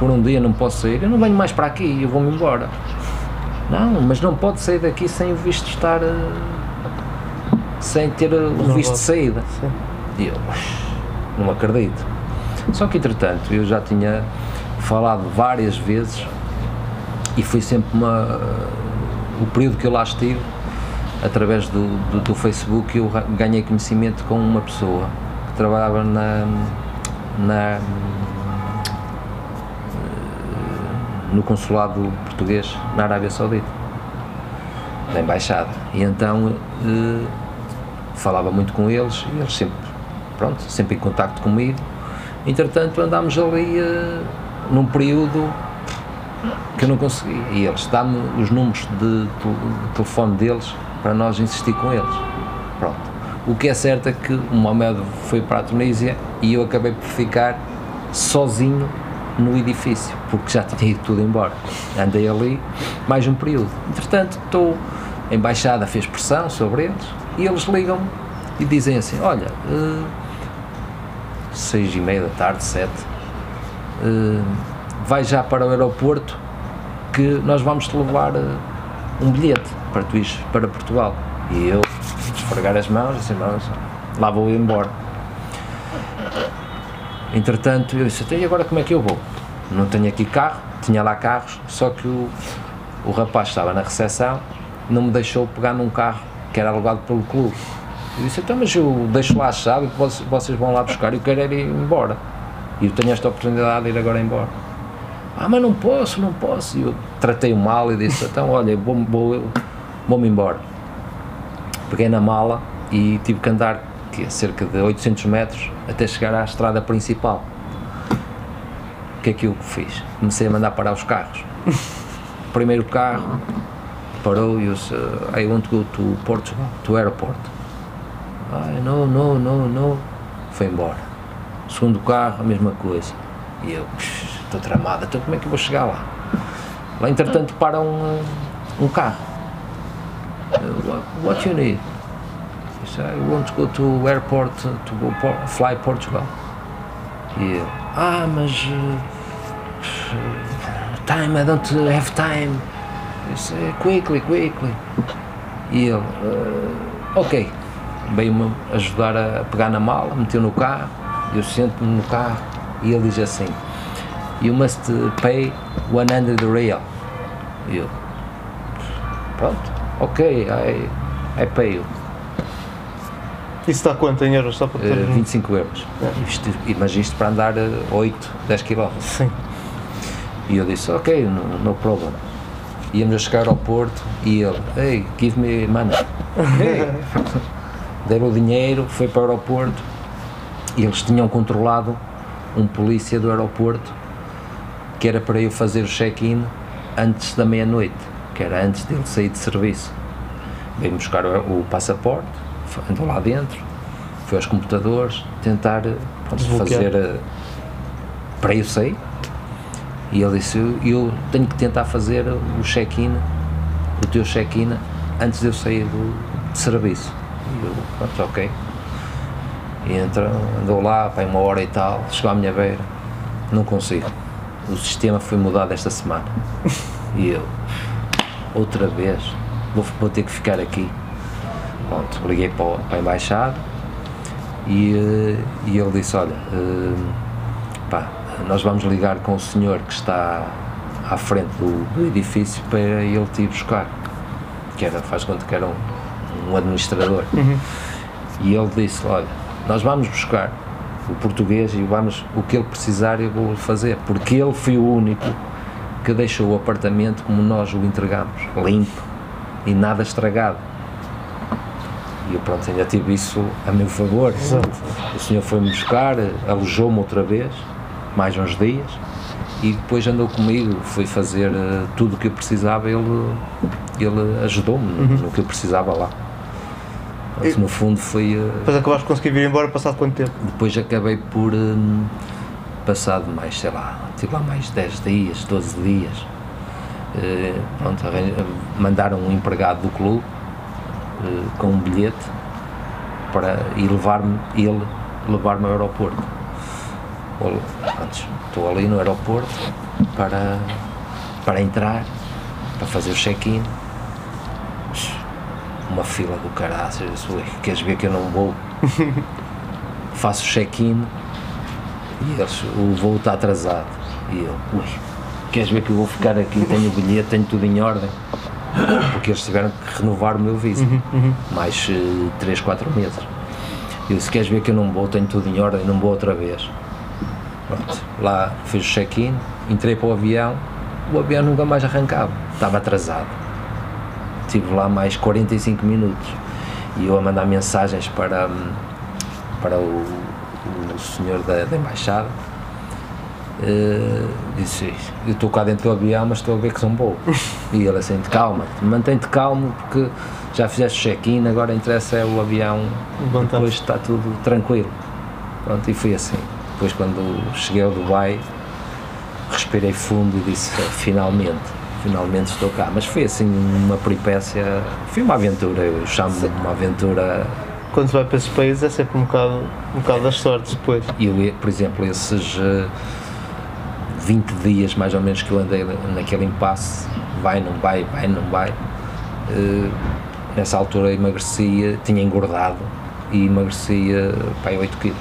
por um dia não posso sair, eu não venho mais para aqui, eu vou-me embora. Não, mas não pode sair daqui sem o visto estar. Uh, sem ter o visto de saída. Sim. E eu, não acredito. Só que entretanto eu já tinha falado várias vezes e foi sempre uma. o período que eu lá estive, através do, do, do Facebook, eu ganhei conhecimento com uma pessoa que trabalhava na. na no consulado português na Arábia Saudita, na embaixada. E então eh, falava muito com eles e eles sempre, pronto, sempre em contacto comigo. Entretanto, andámos ali uh, num período que eu não consegui. E eles dão-me os números de, de, telefone deles para nós insistir com eles. Pronto. O que é certo é que o Mohamed foi para a Tunísia e eu acabei por ficar sozinho no edifício, porque já tinha ido tudo embora. Andei ali mais um período. Entretanto, estou, a embaixada fez pressão sobre eles e eles ligam-me e dizem assim: Olha, uh, seis e meia da tarde, sete, uh, vai já para o aeroporto que nós vamos te levar uh, um bilhete para tu ires para Portugal. E eu esfregar as mãos assim, lá vou embora. Entretanto, eu disse, e agora como é que eu vou? Não tenho aqui carro, tinha lá carros, só que o, o rapaz estava na recepção, não me deixou pegar num carro que era alugado pelo clube. Eu disse, então, mas eu deixo lá a chave que vocês vão lá buscar e eu quero ir embora. E eu tenho esta oportunidade de ir agora embora. Ah, mas não posso, não posso. E eu tratei-o mal e disse, então, olha, vou-me vou, vou embora. Peguei na mala e tive que andar que é cerca de 800 metros até chegar à estrada principal. O que é que eu fiz? Comecei a mandar parar os carros. Primeiro carro, parou e eu disse, I want to go to Portugal, to airport. Ai, não, não, não, não. Foi embora. Segundo carro, a mesma coisa. E eu, estou tramado, então como é que eu vou chegar lá? Lá, entretanto, para um, um carro. What, what you need? He said, I want to go to airport to go por fly Portugal. E eu, ah, mas uh, time, I don't have time. Disse, quickly, quickly. E ele, uh, ok, veio-me ajudar a pegar na mala, meteu no carro, eu sento-me no carro e ele diz assim, you must pay 100 real. E eu, pronto, ok, I, I pay you. Isso está quanto em euros? Só para ter... uh, 25 euros. É. Isto, mas isto para andar 8, 10 km. Sim. E eu disse, ok, no, no problem íamos a chegar ao Porto e ele, hey, give me money. Hey. Deram o dinheiro, foi para o aeroporto e eles tinham controlado um polícia do aeroporto que era para eu fazer o check-in antes da meia-noite, que era antes dele sair de serviço. Veio buscar o, o passaporte, andou lá dentro, foi aos computadores, tentar pronto, fazer uh, para eu sair e ele disse: eu, eu tenho que tentar fazer o check-in, o teu check-in, antes de eu sair do, de serviço. E eu, pronto, ok. E entra, andou lá, para uma hora e tal, chegou à minha beira, não consigo. O sistema foi mudado esta semana. E eu, outra vez, vou, vou ter que ficar aqui. Pronto, liguei para, para a embaixada e, eh, e ele disse: Olha, uh, pá, nós vamos ligar com o senhor que está à frente do, do edifício para ele te ir buscar. Que era, faz conta que era um, um administrador. Uhum. E ele disse: Olha, nós vamos buscar o português e vamos, o que ele precisar eu vou fazer, porque ele foi o único que deixou o apartamento como nós o entregamos, limpo e nada estragado. E eu pronto, ainda tive isso a meu favor. Exato. O senhor foi-me buscar, alojou-me outra vez mais uns dias e depois andou comigo, foi fazer uh, tudo o que eu precisava, ele, ele ajudou-me uhum. no, no, que eu precisava lá. No fundo foi. Uh, depois acabaste de conseguir vir embora passado quanto tempo? Depois acabei por. Uh, passado mais, sei lá, tive lá mais 10 dias, 12 dias, eh, pronto, mandaram um empregado do clube eh, com um bilhete para e levar-me, ele levar-me ao aeroporto. Pronto, Estou ali no aeroporto para, para entrar, para fazer o check-in. Uma fila do caraças, eu disse, "Ui, queres ver que eu não vou? Faço o check-in e eles, o voo está atrasado. E eu, ui, queres ver que eu vou ficar aqui, tenho o bilhete, tenho tudo em ordem? Porque eles tiveram que renovar o meu visto, mais 3, 4 meses. Eu disse, queres ver que eu não vou, tenho tudo em ordem, não vou outra vez. Pronto, lá fiz o check-in, entrei para o avião, o avião nunca mais arrancava, estava atrasado. Estive lá mais 45 minutos e eu a mandar mensagens para, hum, para o, o senhor da, da embaixada. Eh, disse, eu estou cá dentro do avião, mas estou a ver que são bom. E ele assim, calma, mantém-te calmo porque já fizeste check-in, agora interessa é o avião, Levantar-se. depois está tudo tranquilo. Pronto, e foi assim. Depois quando cheguei ao Dubai, respirei fundo e disse, finalmente, finalmente estou cá. Mas foi assim uma peripécia, foi uma aventura, eu chamo de uma aventura Quando se vai para esses países é sempre um bocado, um bocado das sortes depois. E por exemplo, esses eh, 20 dias mais ou menos que eu andei naquele impasse, vai, não vai, vai, não vai, eh, nessa altura emagrecia, tinha engordado e emagrecia para 8 quilos.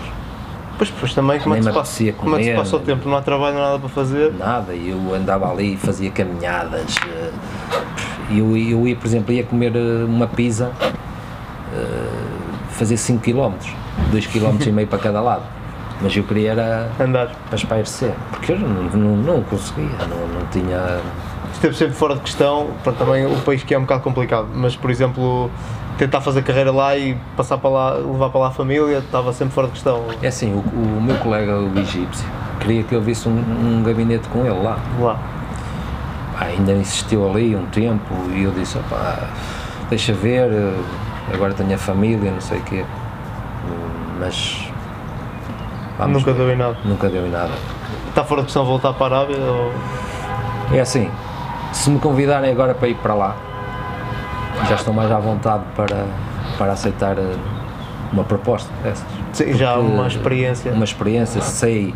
Pois, pois também, como é, que passa, como é que se passa o tempo? Não há trabalho, não há nada para fazer. Nada, e eu andava ali, fazia caminhadas, eh, e eu, eu ia, por exemplo, ia comer eh, uma pizza, fazer 5 km, 2 km e meio para cada lado. Mas eu queria era Andar. para espairecer, porque eu não, não, não conseguia, não, não tinha. Esteve sempre fora de questão, para também o país que é um bocado complicado, mas por exemplo, tentar fazer carreira lá e passar para lá, levar para lá a família, estava sempre fora de questão. É assim, o, o meu colega, o egípcio, queria que eu visse um, um gabinete com ele lá. Lá. Pá, ainda insistiu ali um tempo e eu disse, opá, deixa ver, eh, agora tenho a família, não sei o quê. Hum, Mas. Vamos Nunca ver. deu em nada. Nunca deu em nada. Está fora de questão voltar para a Arábia ou... É assim, se me convidarem agora para ir para lá, já estou mais à vontade para, para aceitar eh, uma proposta dessas. Sim, já uma experiência. Uma experiência, sei,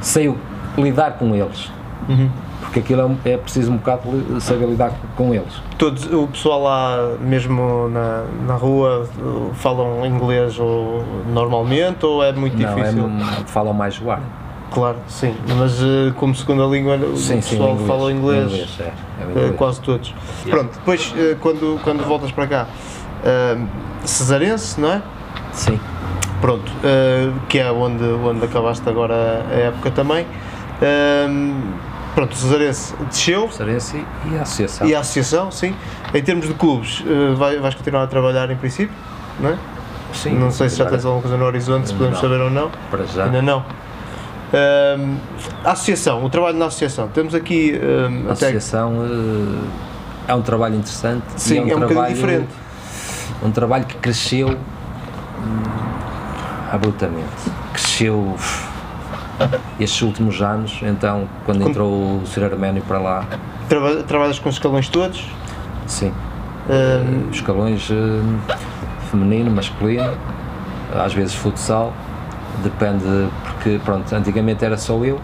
sei lidar com eles. Uhum. Porque aquilo é, é preciso um bocado saber lidar com- eles. Todos, o pessoal lá, mesmo na, na rua, falam inglês ou, normalmente ou é muito Não, é, difícil? falam mais o árabe. Claro, sim, mas eh, como segunda língua o Sim, sim, pessoal inglês. fala inglês, Inglês, é, é o eh, inglês. quase todos. Pronto, depois eh, quando, quando voltas para cá, cesarense, não é? Sim, Pronto, que é onde, onde acabaste agora a época também. Pronto, o cesarense desceu Sarense e a associação. e a associação, sim. Em termos de clubes, eh, vai- vais continuar a trabalhar em princípio, não é? Sim, não sei se já tens alguma coisa no horizonte, se podemos Não. saber ou não. Para já. Ainda não. A associação, o trabalho na associação. Temos aqui A associação eh, é um trabalho interessante. sim, é um, bocadinho trabalho, diferente. Um trabalho que cresceu hum, abruptamente. Cresceu estes últimos anos, então, quando entrou o Sr. Arménio para lá, Traba- trabalhas com os escalões todos. sim, ahm, os escalões hum, feminino, masculino, às vezes futsal, depende, porque pronto, antigamente era só eu,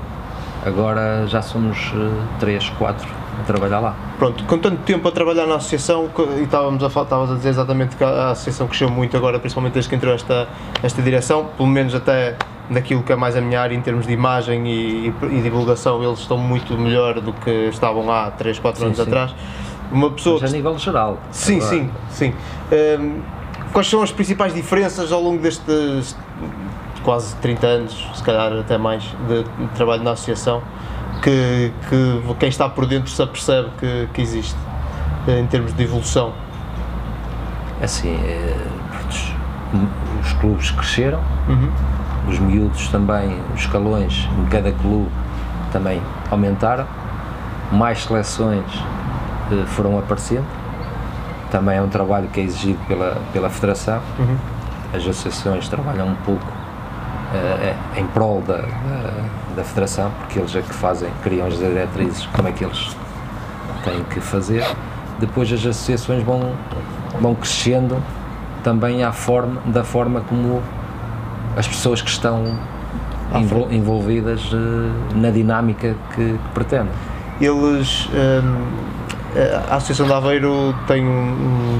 agora já somos eh, três, quatro a trabalhar lá. pronto, com tanto tempo a trabalhar na associação, e estávamos a, estavas a dizer exatamente que a associação cresceu muito agora, principalmente desde que entrou esta, esta direção, pelo menos até naquilo que é mais a minha área em termos de imagem e, e- divulgação, eles estão muito melhor do que estavam há 3, 4 Sim, anos sim. atrás. Uma pessoa Mas a nível geral. Sim, agora. sim, sim. Hum, quais são as principais diferenças ao longo destes quase 30 anos, se calhar até mais, de, de trabalho na associação, que, que quem está por dentro se apercebe que, que existe, eh, em termos de evolução? Assim, eh, prontos, os clubes cresceram, Uhum. Os miúdos também, os escalões em cada clube também aumentaram, mais seleções eh, foram aparecendo, também é um trabalho que é exigido pela, pela Federação, Uhum. as associações trabalham um pouco eh, em prol da, da, da Federação, porque eles é que fazem, criam as diretrizes, como é que eles têm que fazer. Depois as associações vão, vão crescendo também à forma, da forma como as pessoas que estão envol, envolvidas uh, na dinâmica que, que pretendem. Eles, um, a Associação de Aveiro tem um,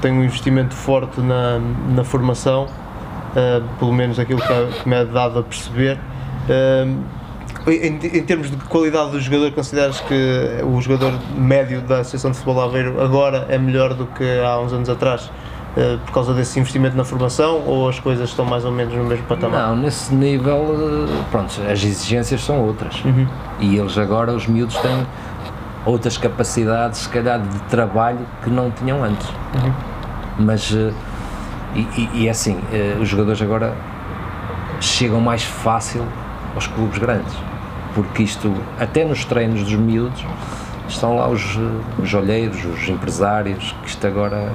tem um investimento forte na, na formação, uh, pelo menos aquilo que, que me é dado a perceber. Uh, em, em, termos de qualidade do jogador, consideras que o jogador médio da Associação de Futebol de Aveiro agora é melhor do que há uns anos atrás? Uh, por causa desse investimento na formação ou as coisas estão mais ou menos no mesmo patamar? Não, nesse nível, pronto, as exigências são outras. Uhum. E eles agora, os miúdos, têm outras capacidades, se calhar, de trabalho que não tinham antes. Uhum. Mas, uh, e, e, é assim, os jogadores agora chegam mais fácil aos clubes grandes, porque isto, até nos treinos dos miúdos, estão lá os, os olheiros, os empresários, que isto agora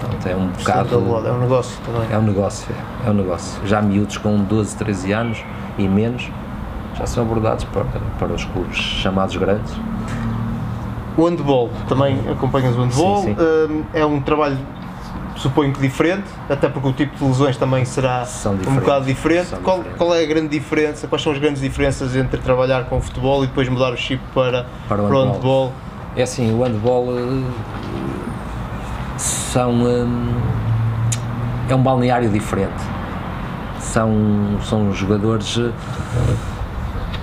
Pronto, é um bocado. É um negócio também. É um negócio, é, é um negócio. Já miúdos com 12, 13 anos e menos já são abordados para, para os clubes chamados grandes. O handball, também acompanhas o handball, sim, sim. Hum, é um trabalho suponho que diferente, até porque o tipo de lesões também será um bocado diferente. Qual, qual, é a grande diferença, quais são as grandes diferenças entre trabalhar com o futebol e depois mudar o chip para, para o, para handball? handball? É assim, o handball eh, são hum, é um balneário diferente. São, são jogadores eh,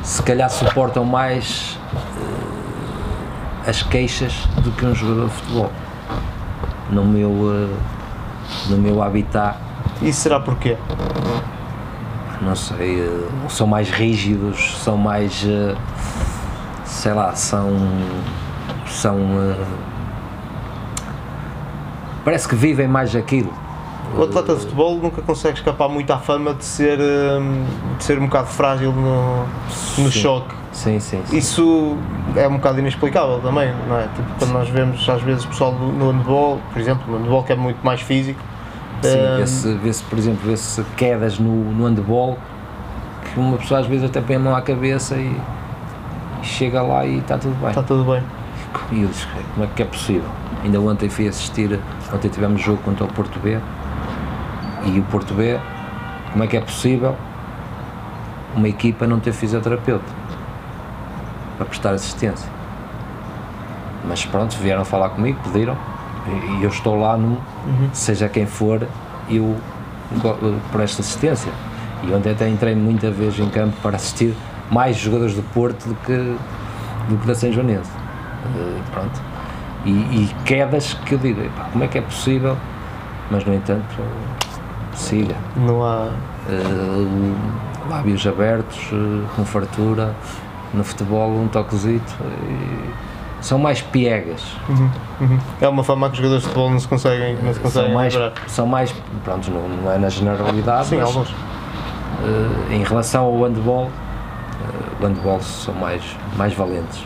se calhar suportam mais uh, as queixas do que um jogador de futebol. No meu, uh, no meu habitat. Isso será porquê? Não sei, uh, são mais rígidos, são mais. sei lá, são. são parece que vivem mais aquilo. O atleta de futebol nunca consegue escapar muito à fama de ser, hum, de ser um bocado frágil no, no choque. Sim, sim, sim, Isso é um bocado inexplicável também, não é? Tipo, quando nós vemos às vezes o pessoal no handball, por exemplo, no handball que é muito mais físico. Sim, um, vê-se, vê por exemplo, vê-se quedas no, no handball que uma pessoa às vezes até põe a mão à cabeça e, e chega lá e está tudo bem. Está tudo bem. E eu disse, como é que é possível? Ainda ontem fui assistir, ontem tivemos jogo contra o Porto B e o Porto B, como é que é possível uma equipa não ter fisioterapeuta para prestar assistência? Mas pronto, vieram falar comigo, pediram e eu estou lá, no, uhum. seja quem for, eu presto assistência. E ontem até entrei muita vez em campo para assistir mais jogadores do Porto do que, do que da São Joanense. Uh, pronto e, e quedas que eu digo, como é que é possível? Mas, no entanto, siga. Não há. Uh, lábios abertos, uh, com fartura, no futebol um toquezito. são mais piegas. Uhum, uhum. É uma fama que os jogadores de futebol não se conseguem, não se conseguem são mais, são mais, pronto, não, não, é na generalidade, Sim, mas, alguns. Uh, em relação ao handball, uh, o handball são mais, mais valentes.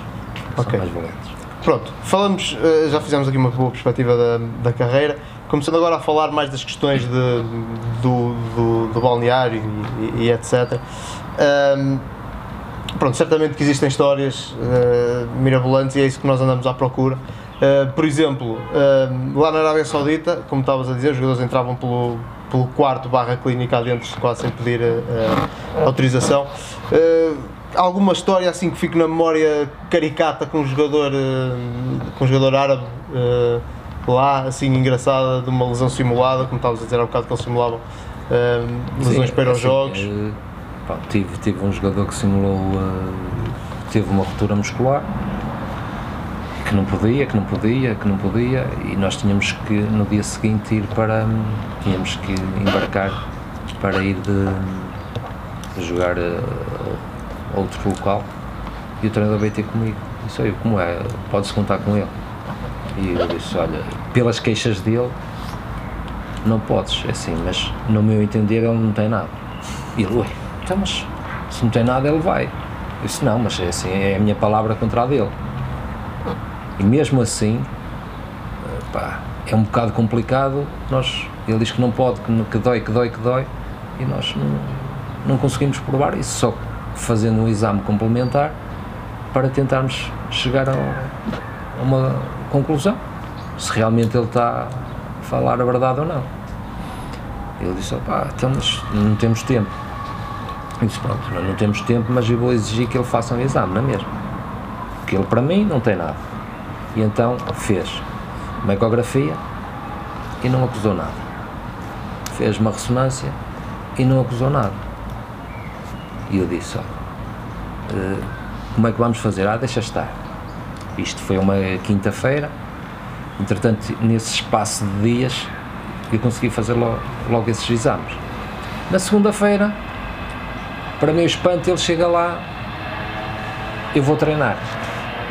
Okay. São mais valentes. Pronto, falamos, eh, já fizemos aqui uma boa perspectiva da, da carreira, começando agora a falar mais das questões de, do, do, do balneário e, e etc. Um, pronto, certamente que existem histórias uh, mirabolantes e é isso que nós andamos à procura. Uh, por exemplo, uh, lá na Arábia Saudita, como estavas a dizer, os jogadores entravam pelo, pelo quarto barra clínica dentro, quase sem pedir autorização alguma história assim que fique na memória caricata com um jogador, eh, com um jogador árabe uh, lá, assim engraçada, de uma lesão simulada, como estavas a dizer há um bocado que eles simulavam uh, lesões Sim, para os assim, jogos? Pá, tive, tive um jogador que simulou, teve uma ruptura muscular que não podia, que não podia, que não podia e nós tínhamos que no dia seguinte ir para tínhamos que embarcar para ir de, de jogar outro local e o treinador veio ter comigo. Disse, olha, como é? Pode-se contar com ele. E eu disse, olha, pelas queixas dele, não podes, é assim, mas no meu entender ele não tem nada. E ele, ué, então, mas se não tem nada ele vai. Eu disse, não, mas é assim, é a minha palavra contra a dele. E mesmo assim, pá, é um bocado complicado, nós, ele diz que não pode, que, que dói, que dói, que dói, e nós não, não conseguimos provar isso, só fazendo um exame complementar para tentarmos chegar a, uma conclusão, se realmente ele está a falar a verdade ou não. Ele disse, opá, então, não temos tempo. Eu disse, pronto, não temos tempo, mas eu vou exigir que ele faça um exame, não é mesmo? Porque ele para mim não tem nada. E então fez uma ecografia e não acusou nada. Fez uma ressonância e não acusou nada. E eu disse, eh, como é que vamos fazer? Ah, deixa estar. Isto foi uma quinta-feira, entretanto, nesse espaço de dias, eu consegui fazer logo, logo esses exames. Na segunda-feira, para meu espanto, ele chega lá, eu vou treinar.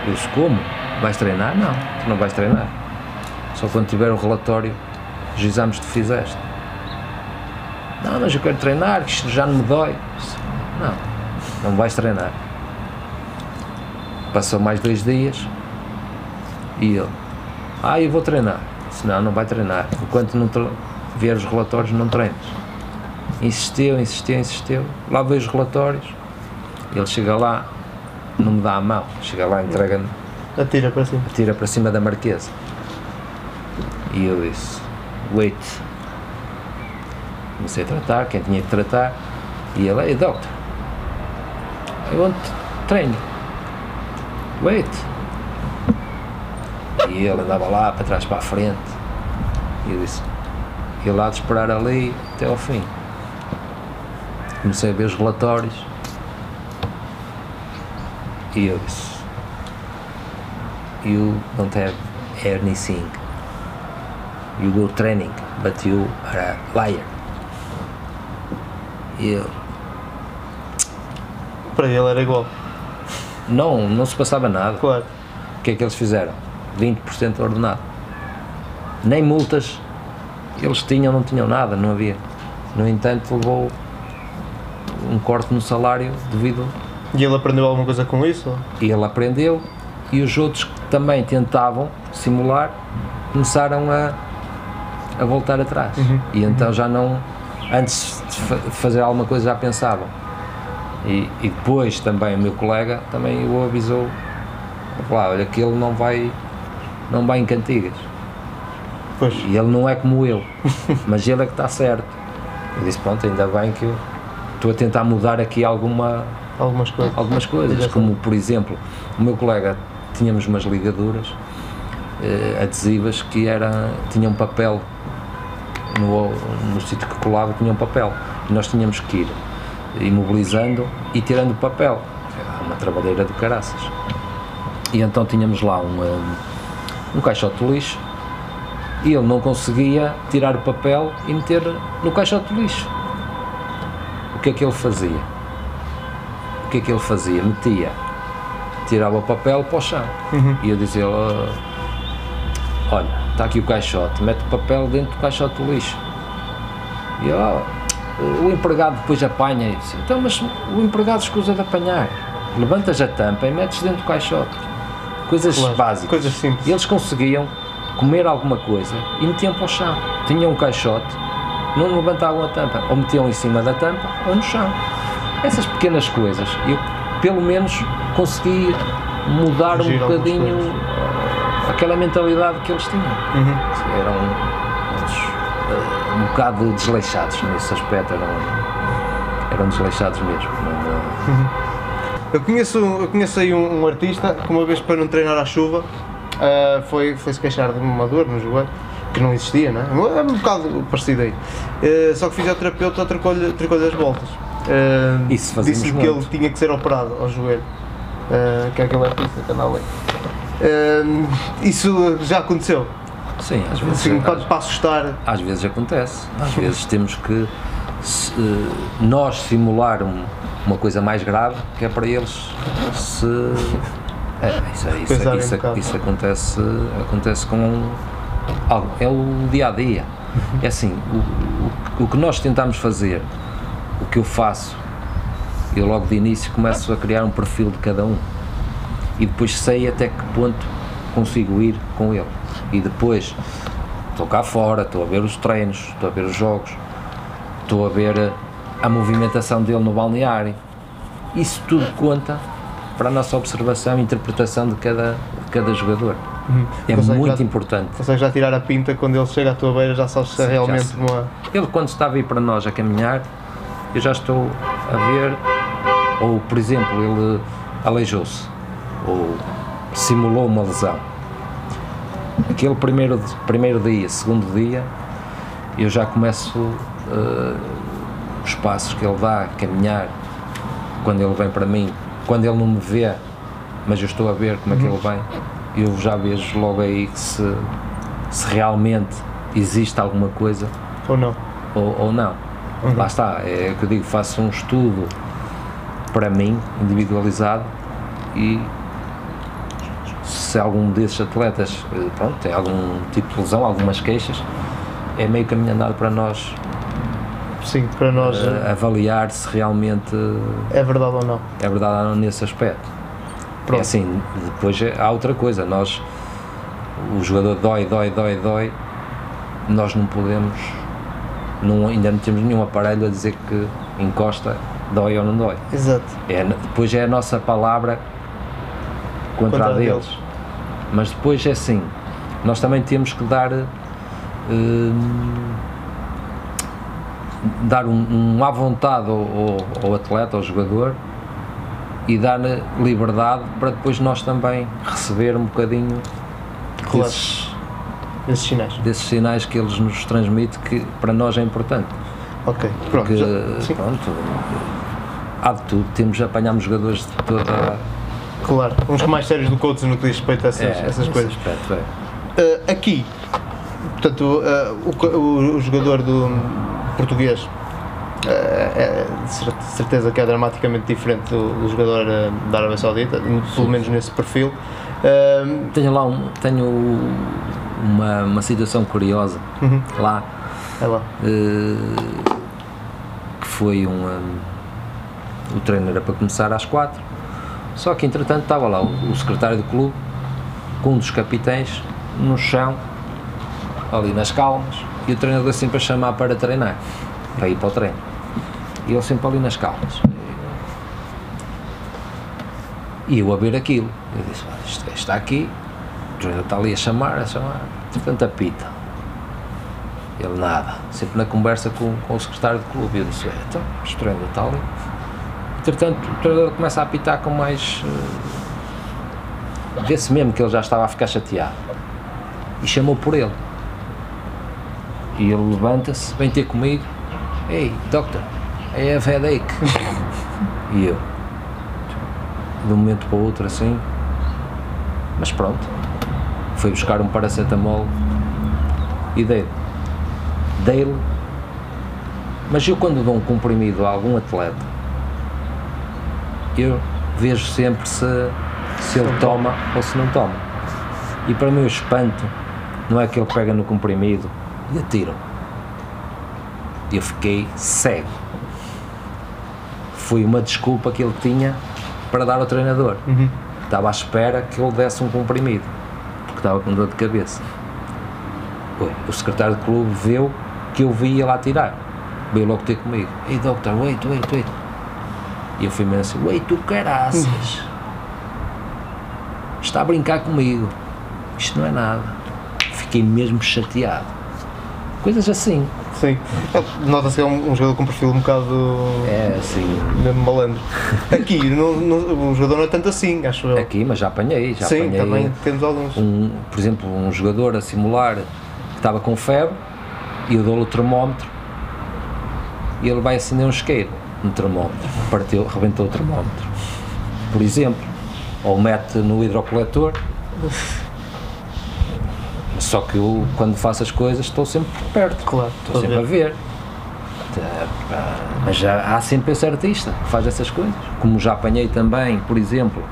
Eu disse, como? Vais treinar? Não, tu não vais treinar. Só quando tiver o relatório dos exames que tu fizeste. Não, mas eu quero treinar, que isto já não me dói. Não, não vais treinar. Passou mais dois dias e ele, ah, eu vou treinar. Disse, não, não vai treinar. Enquanto não vier os relatórios, não treinas. Insistiu, insistiu, insistiu. Lá veio os relatórios. Ele chega lá, não me dá a mão. Chega lá, entrega-me, Atira para cima. tira para cima da marquesa. E eu disse, wait. Comecei a tratar, quem tinha que tratar. E ele, hey, doctor, I want training. Wait. E ele andava lá, para trás, para a frente. E eu disse, ele há de esperar ali até ao fim. Comecei a ver os relatórios. E eu disse, you don't have anything. You go training, but you are a liar. E eu, Para ele era igual, não, não se passava nada. claro. O que é que eles fizeram? 20% ordenado. Nem multas eles tinham, não tinham nada, não havia. No entanto, levou um corte no salário devido. E ele aprendeu alguma coisa com isso? E ele aprendeu e os outros que também tentavam simular começaram a, a voltar atrás. E então já não. Antes de fazer alguma coisa já pensavam. E, e depois também o meu colega também o avisou. Lá, olha que ele não vai, não vai em cantigas. Pois. E ele não é como eu, mas ele é que está certo. Eu disse, pronto, ainda bem que eu estou a tentar mudar aqui alguma, Algumas coisas. algumas coisas, como por exemplo, o meu colega tínhamos umas ligaduras eh, adesivas que era, tinham papel no, no sítio que colava, tinham papel. E nós tínhamos que ir imobilizando e tirando o papel. Era uma trabalheira de caraças. E então tínhamos lá um, um caixote de lixo e ele não conseguia tirar o papel e meter no caixote de lixo. O que é que ele fazia? O que é que ele fazia? Metia, tirava o papel para o chão. E eu dizia, "Oh, olha, está aqui o caixote, mete o papel dentro do caixote do lixo. E "Oh, o empregado depois apanha disse, então mas o empregado escusa de apanhar. Levantas a tampa e metes dentro do caixote. Coisas Claro. básicas. Coisas simples. E eles conseguiam comer alguma coisa e metiam para o chão. Tinham um caixote, não levantavam a tampa, ou metiam em cima da tampa ou no chão. Essas pequenas coisas, eu pelo menos consegui mudar um bocadinho uh, aquela mentalidade que eles tinham. Uhum. Eram uns, uh, um bocado desleixados nesse aspecto, eram, eram desleixados mesmo. Não, não- Eu conheço, eu conheço aí um, um artista que uma vez para não treinar à chuva ah, foi, foi se queixar de uma dor no joelho, que não existia, né? É um bocado parecido aí. Ah, só que o fisioterapeuta trocou-lhe trocou as voltas. Ah, Isso Disse-lhe que ele tinha que ser operado ao joelho, ah, que é aquele artista que anda ali. Ah, isso já aconteceu? Sim, às vezes, Assim, às- para, para assustar. Às vezes acontece. Às vezes temos que se- eh, nós simular um- uma coisa mais grave que é para eles se. É, isso, é- isso, é- isso, um isso acontece, acontece com. algo- É o dia a dia. É assim, o, o, o que nós tentamos fazer, o que eu faço, eu logo de início começo a criar um perfil de cada um e depois sei até que ponto consigo ir com ele. E depois estou cá fora, estou a ver os treinos, estou a ver os jogos, estou a ver eh, a movimentação dele no balneário. Isso tudo conta para a nossa observação e interpretação de cada, de cada jogador. É Consegue muito já- importante. Consegues já tirar a pinta quando ele chega à tua beira, já sabes se é já realmente uma. Ele, quando está a vir para nós a caminhar, eu já estou a ver, ou por exemplo, ele aleijou-se, ou simulou uma lesão. Aquele primeiro, primeiro dia, segundo dia, eu já começo eh, os passos que ele dá, caminhar, quando ele vem para mim, quando ele não me vê, mas eu estou a ver como é que ele vem, eu já vejo logo aí que se, se realmente existe alguma coisa Ou não? ou, ou não. Lá está, é o que eu digo, faço um estudo para mim, individualizado, e se algum desses atletas eh, pronto, tem algum tipo de lesão, algumas queixas, é meio caminho andado para nós Sim, para nós eh, avaliar se realmente é verdade ou não. é verdade ou não nesse aspecto. Pronto. É assim, depois há outra coisa, nós, o jogador dói, dói, dói, dói, nós não podemos, não, ainda não temos nenhum aparelho a dizer que encosta, dói ou não dói. Exato. É, depois é a nossa palavra contra, Contra a deles. deles. Mas depois é assim, nós também temos que dar hum, dar um, um à vontade ao, ao- ao atleta, ao jogador e dar-lhe liberdade para depois nós também receber um bocadinho desses, Esses sinais. desses sinais que eles nos transmitem que para nós é importante. Ok. Pronto. Porque, já- pronto, há de tudo, temos, apanhamos jogadores de toda claro. Uns mais sérios do que outros no que diz respeito a essas, é, essas coisas. aspecto, é. Uh, aqui, portanto, uh, o, o- o jogador do português uh, é de cer- certeza que é dramaticamente diferente do, do jogador da Arábia Saudita, pelo menos nesse perfil. Tenho lá um, tenho uma, uma situação curiosa Uhum. lá é lá. que foi um, um, o treino era para começar às quatro só que entretanto estava lá o, o secretário do clube com um dos capitães no chão ali nas calmas e o treinador sempre a chamar para treinar para ir para o treino e ele sempre ali nas calmas e eu a ver aquilo eu disse, "Olha, isto está aqui o treinador está ali a chamar, a chamar entretanto apita ele nada, sempre na conversa com, com o secretário do clube. Eu disse: "É, então, o treinador está ali. Entretanto, o treinador começa a apitar com mais. eh, Vê-se mesmo que ele já estava a ficar chateado. E chamou por ele. E ele levanta-se, vem ter comigo. Ei, doctor, I have headache. e eu, de um momento para o outro, assim. Mas pronto. Foi buscar um paracetamol e dei-lhe dele, mas eu quando dou um comprimido a algum atleta, eu vejo sempre se, se ele toma ou se não toma. E para mim o espanto não é que ele pega no comprimido e atira. Eu fiquei cego. Foi uma desculpa que ele tinha para dar ao treinador. Estava à espera que ele desse um comprimido, porque estava com dor de cabeça. O secretário do clube viu que eu vi ele a tirar. Veio logo ter comigo. Ei, doctor, wait, wait, wait. E eu fui mesmo assim, wait, tu caraças. Está a brincar comigo. Isto não é nada. Fiquei mesmo chateado. Coisas assim. Sim. É, Nota-se que é um, um jogador com um perfil um bocado É assim. mesmo malandro. Aqui, não, não, o jogador não é tanto assim, acho eu. Aqui, mas já apanhei. Já Sim, apanhei também temos alguns. um, por exemplo, um jogador a simular que estava com febre e eu dou-lhe o termómetro e ele vai acender um isqueiro no termómetro, partiu, rebentou o termómetro, por exemplo, ou mete no hidrocoletor. Só que eu, quando faço as coisas, estou sempre perto, Claro, estou sempre a ver. Mas já há sempre esse artista que faz essas coisas. Como já apanhei também, por exemplo,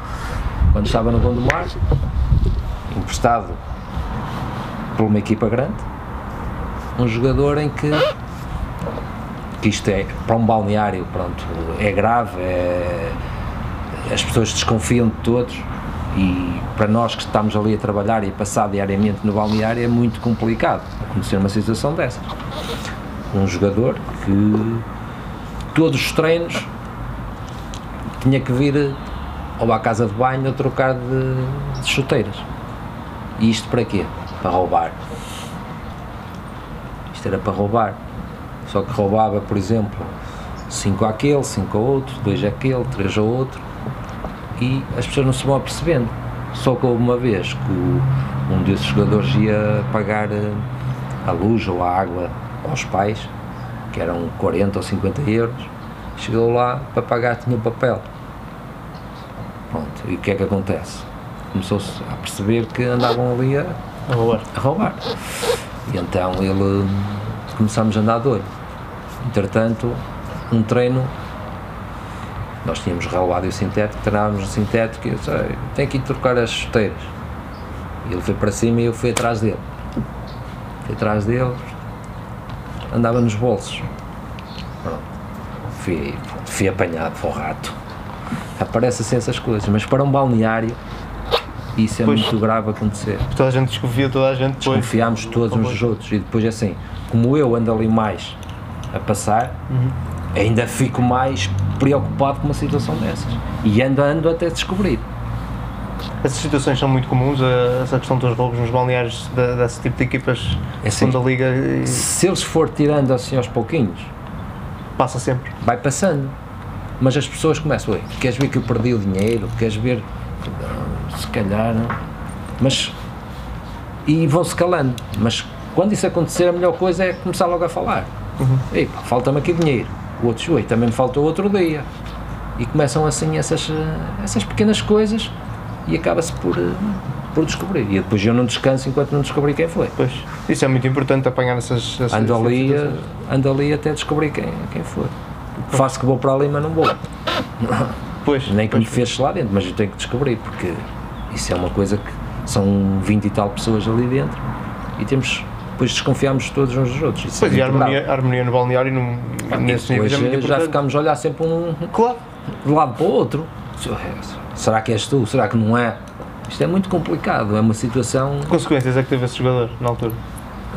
quando estava no Gondomar, emprestado por uma equipa grande, um jogador em que, que isto é, para um balneário, pronto, é grave, é, as pessoas desconfiam de todos e para nós que estamos ali a trabalhar e a passar diariamente no balneário é muito complicado acontecer uma situação dessas. Um jogador que todos os treinos tinha que vir ou à casa de banho ou trocar de, de chuteiras. E isto para quê? Para roubar. Isto era para roubar. Só que roubava, por exemplo, 5 àquele, 5 ao outro, 2 àquele, 3 ao outro. E as pessoas não se vão apercebendo. Só que houve uma vez que o, um desses jogadores ia pagar eh, a luz ou a água aos pais, que eram 40 ou 50 euros, chegou lá para pagar, tinha papel. Pronto, e o que é que acontece? Começou-se a perceber que andavam ali a, A roubar. a roubar. E então ele começámos a andar de olho. Entretanto, um treino, nós tínhamos relevado o sintético, treinávamos o sintético e eu disse, "Ei, tenho que ir trocar as chuteiras. E ele foi para cima e eu fui atrás dele. Fui atrás dele, andava nos bolsos. Pronto. Fui, fui apanhado o rato. Aparece assim essas coisas, mas para um balneário isso é Pois. muito grave acontecer. Toda a gente desconfia, toda a gente depois. Confiámos todos uns dos outros e depois assim, como eu ando ali mais a passar, ainda fico mais preocupado com uma situação dessas. E ando, ando até descobrir. Essas situações são muito comuns, essa questão dos roubos nos balneários de- desse tipo de equipas É assim. segunda liga e Se eles for tirando assim aos pouquinhos, passa sempre. vai passando. Mas as pessoas começam, "Oi, queres ver que eu perdi o dinheiro? Queres ver? Se calhar. não." Mas. E vão-se calando. Mas quando isso acontecer, a melhor coisa é começar logo a falar. Ei, pá, falta-me aqui dinheiro. O outro, oi, também me faltou outro dia. E começam assim essas, eh, essas pequenas coisas e acaba-se por, eh, por descobrir. E depois eu não descanso enquanto não descobri quem foi. Pois, isso é muito importante apanhar essas, essas Ando essas ali, eh, ando ali até descobrir quem, quem foi. Faço que vou para ali, mas não vou. Pois, Nem que me pois, feche lá dentro, mas eu tenho que descobrir, porque isso é uma coisa que são 20 e tal pessoas ali dentro e temos, depois desconfiamos todos uns dos outros. Isso Pois, é e a harmonia, harmonia no balneário num, nesse nível Depois é eh, já ficamos a olhar sempre um Claro. de lado para o outro. Será que és tu? Será que não é? Isto é muito complicado, é uma situação. Que consequências é que teve esse jogador na altura?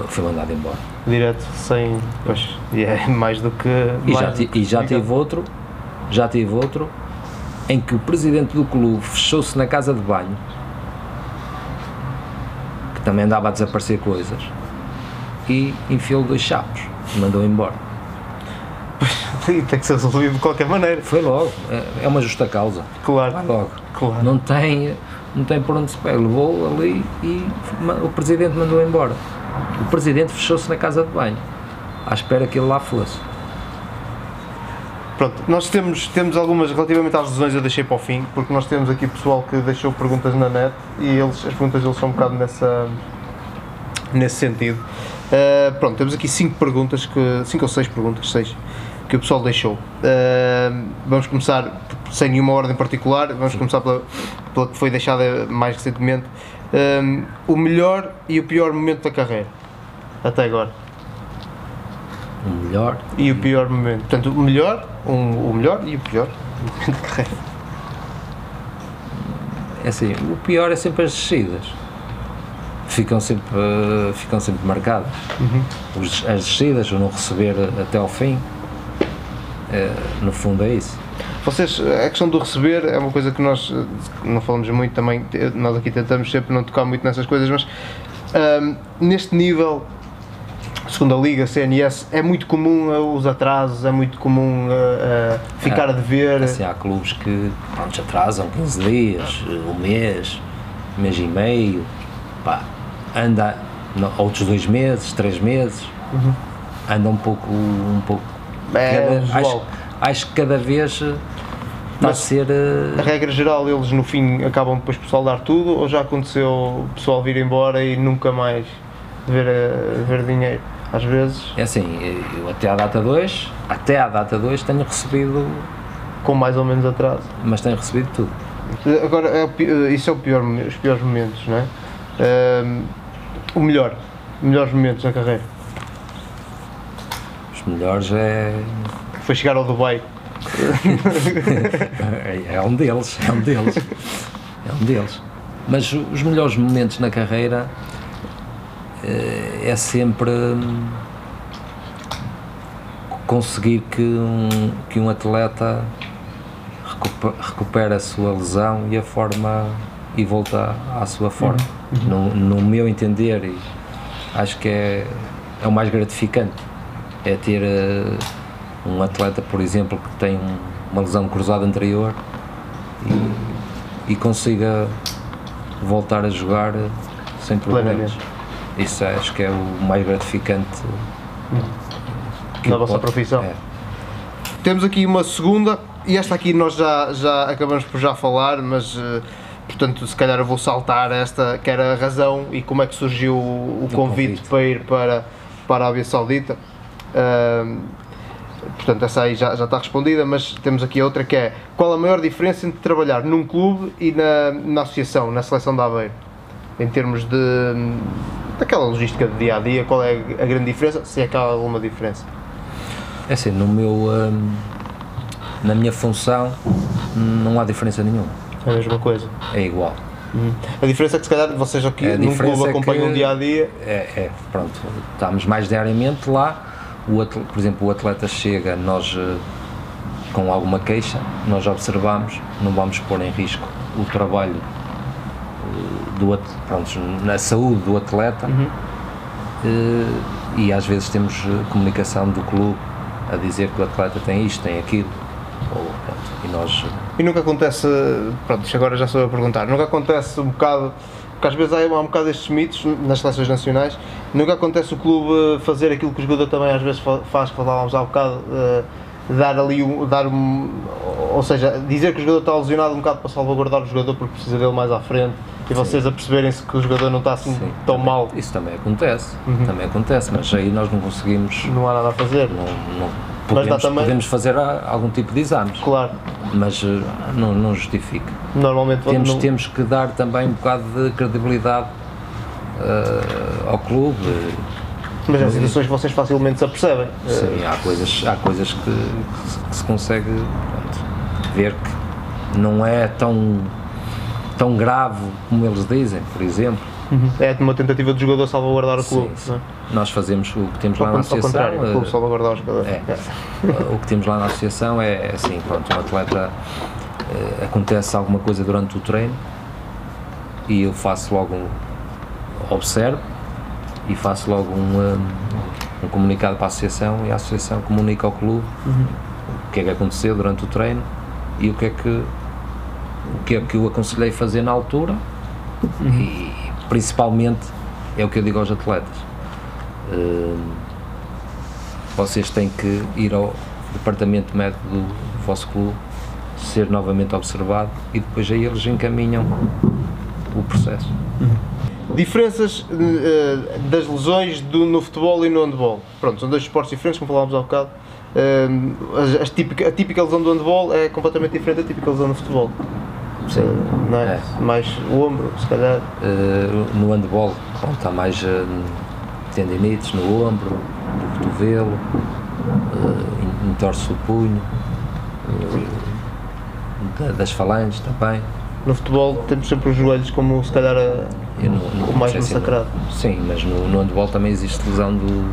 Foi mandado embora. Direto, sem. Pois, e é mais do que. E já, ti- que e já tive outro, já tive outro, em que o presidente do clube fechou-se na casa de banho, que também andava a desaparecer coisas, e enfiou dois chapos e mandou embora. E tem que ser resolvido de qualquer maneira. Foi logo, é, é uma justa causa. Vai Claro. logo. Claro. Não tem, não tem por onde se pega. Levou ali e o presidente mandou embora. O presidente fechou-se na casa de banho, à espera que ele lá fosse. Pronto, nós temos, temos algumas, relativamente às lesões eu deixei para o fim, porque nós temos aqui pessoal que deixou perguntas na net e eles, as perguntas deles são um bocado nessa, nesse sentido. Uh, pronto, temos aqui cinco perguntas, que, cinco ou seis perguntas, seis, que o pessoal deixou. Uh, vamos começar sem nenhuma ordem particular, vamos começar pela, pela que foi deixada mais recentemente. Um, o melhor e o pior momento da carreira, até agora. O melhor E o pior momento. Portanto, o melhor, um, o melhor e o pior momento da carreira. É assim, o pior é sempre as descidas. Ficam sempre, eh, ficam sempre marcadas. Os- as descidas, o não receber até ao fim, eh, no fundo é isso. Vocês, a questão do receber é uma coisa que nós eh, não falamos muito também, nós aqui tentamos sempre não tocar muito nessas coisas, mas ahm, neste nível, segunda liga, CNS, é muito comum os atrasos, é muito comum eh, ficar a dever. Assim, há clubes que pronto, atrasam 15 dias, um mês, um mês e meio, pá, anda não, outros dois meses, três meses, anda um pouco, um pouco. É cada- acho, acho que cada vez eh, está a ser. eh, A regra geral, eles no fim acabam depois por soldar tudo, ou já aconteceu o pessoal vir embora e nunca mais ver, eh, ver dinheiro? Às vezes, É assim, eu até à data 2, até à data 2 tenho recebido, com mais ou menos atraso. mas tenho recebido tudo. Agora, é isso é o pior, os piores momentos, não é? Ahm, o melhor, melhores momentos na carreira. Os melhores é, Foi chegar ao Dubai. é, um deles, é um deles, é um deles. Mas os melhores momentos na carreira eh, é sempre hum, conseguir que um, que um atleta recupere a sua lesão e a forma e volta à sua forma. No, no meu entender, acho que é, é o mais gratificante. É ter eh, um atleta, por exemplo, que tem um- uma lesão cruzada anterior e, e consiga voltar a jogar eh, sem problemas. Plenamente. Isso acho que é o mais gratificante que Na vossa profissão. é. Temos aqui uma segunda, e esta aqui nós já, já acabamos por já falar, mas eh, portanto se calhar eu vou saltar esta, que era a razão e como é que surgiu o, o convite, convite. para ir para, para a Arábia Saudita. Ahm, portanto, essa aí já, já está respondida, mas temos aqui outra que é qual a maior diferença entre trabalhar num clube e na, na associação, na seleção da Aveiro? Em termos de daquela logística de dia a dia, qual é a grande diferença? Se é que há alguma diferença. É assim, no meu, hum, na minha função não há diferença nenhuma, É a mesma coisa. é igual. A diferença é que se calhar vocês aqui É, a num clube é acompanham que- o dia a dia. É, é, pronto, estamos mais diariamente lá, o atle- por exemplo, o atleta chega, nós eh, com alguma queixa, nós observamos, não vamos pôr em risco o trabalho eh, do, pronto, na saúde do atleta eh, e às vezes temos comunicação do clube a dizer que o atleta tem isto, tem aquilo, ou, pronto, e nós E nunca acontece, pronto, isto agora já sou eu a perguntar, nunca acontece um bocado, porque às vezes há, há um bocado estes mitos nas seleções nacionais, nunca acontece o clube fazer aquilo que o jogador também às vezes fa- faz, que falávamos há um bocado, eh, dar ali um, dar um, ou seja, dizer que o jogador está lesionado um bocado para salvaguardar o jogador porque precisa dele mais à frente e vocês a perceberem-se que o jogador não está assim Sim, tão também- mal, Isso também acontece, também acontece, mas aí nós não conseguimos não há nada a fazer. não, não Mas podemos, também- podemos fazer algum tipo de exames, Claro, mas eh, não, não justifica. normalmente Temos, não- temos que dar também um bocado de credibilidade eh, ao clube. mas há situações que vocês facilmente se apercebem. Sim, há coisas, há coisas que, que se consegue pronto, ver que não é tão, tão grave como eles dizem, por exemplo. É uma tentativa do jogador salvaguardar o clube. Sim, é? Nós fazemos o que temos lá na con- ao associação. contrário, o eh, clube salvaguardar o jogador. É. o que temos lá na associação é assim, pronto, um atleta eh, acontece alguma coisa durante o treino e eu faço logo um, observo e faço logo um, um, comunicado para a associação e a associação comunica ao clube o que é que aconteceu durante o treino e o que é que o que é que eu aconselhei fazer na altura e principalmente é o que eu digo aos atletas Hum, vocês têm que ir ao departamento médico do vosso clube, ser novamente observado e depois aí eles encaminham o processo. Diferenças eh, das lesões do- no futebol e no handball. Pronto, são dois esportes diferentes, como falámos há bocado. Eh, as- as típica- a típica lesão do handball é completamente diferente da típica lesão no futebol. Sim. Eh, não é? É. Mais o ombro, se calhar. Uh, no handball pronto, há mais uh, tendinites no ombro, no cotovelo, uh, entorce o punho, uh, da- das falanges também. No futebol temos sempre os joelhos como se calhar a- o mais massacrado. Sim, mas no, no handball também existe lesão do,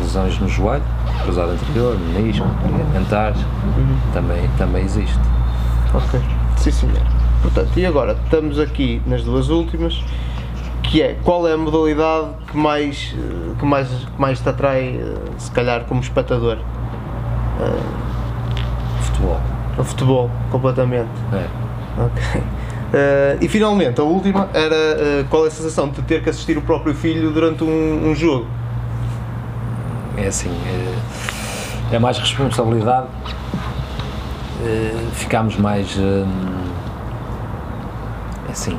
lesões no joelho, cruzado anterior, menisco, ligamentares, também, também existe. Ok. Sim, senhor. Portanto, e agora estamos aqui nas duas últimas, que é qual é a modalidade que mais, eh, que mais, que mais te atrai, eh, se calhar, como espectador? Futebol. O futebol, completamente. É. Ok. Eh, e finalmente, a última era eh, qual é a sensação de ter que assistir o próprio filho durante um, um jogo? é assim, é, é mais responsabilidade, é, ficamos mais, é assim,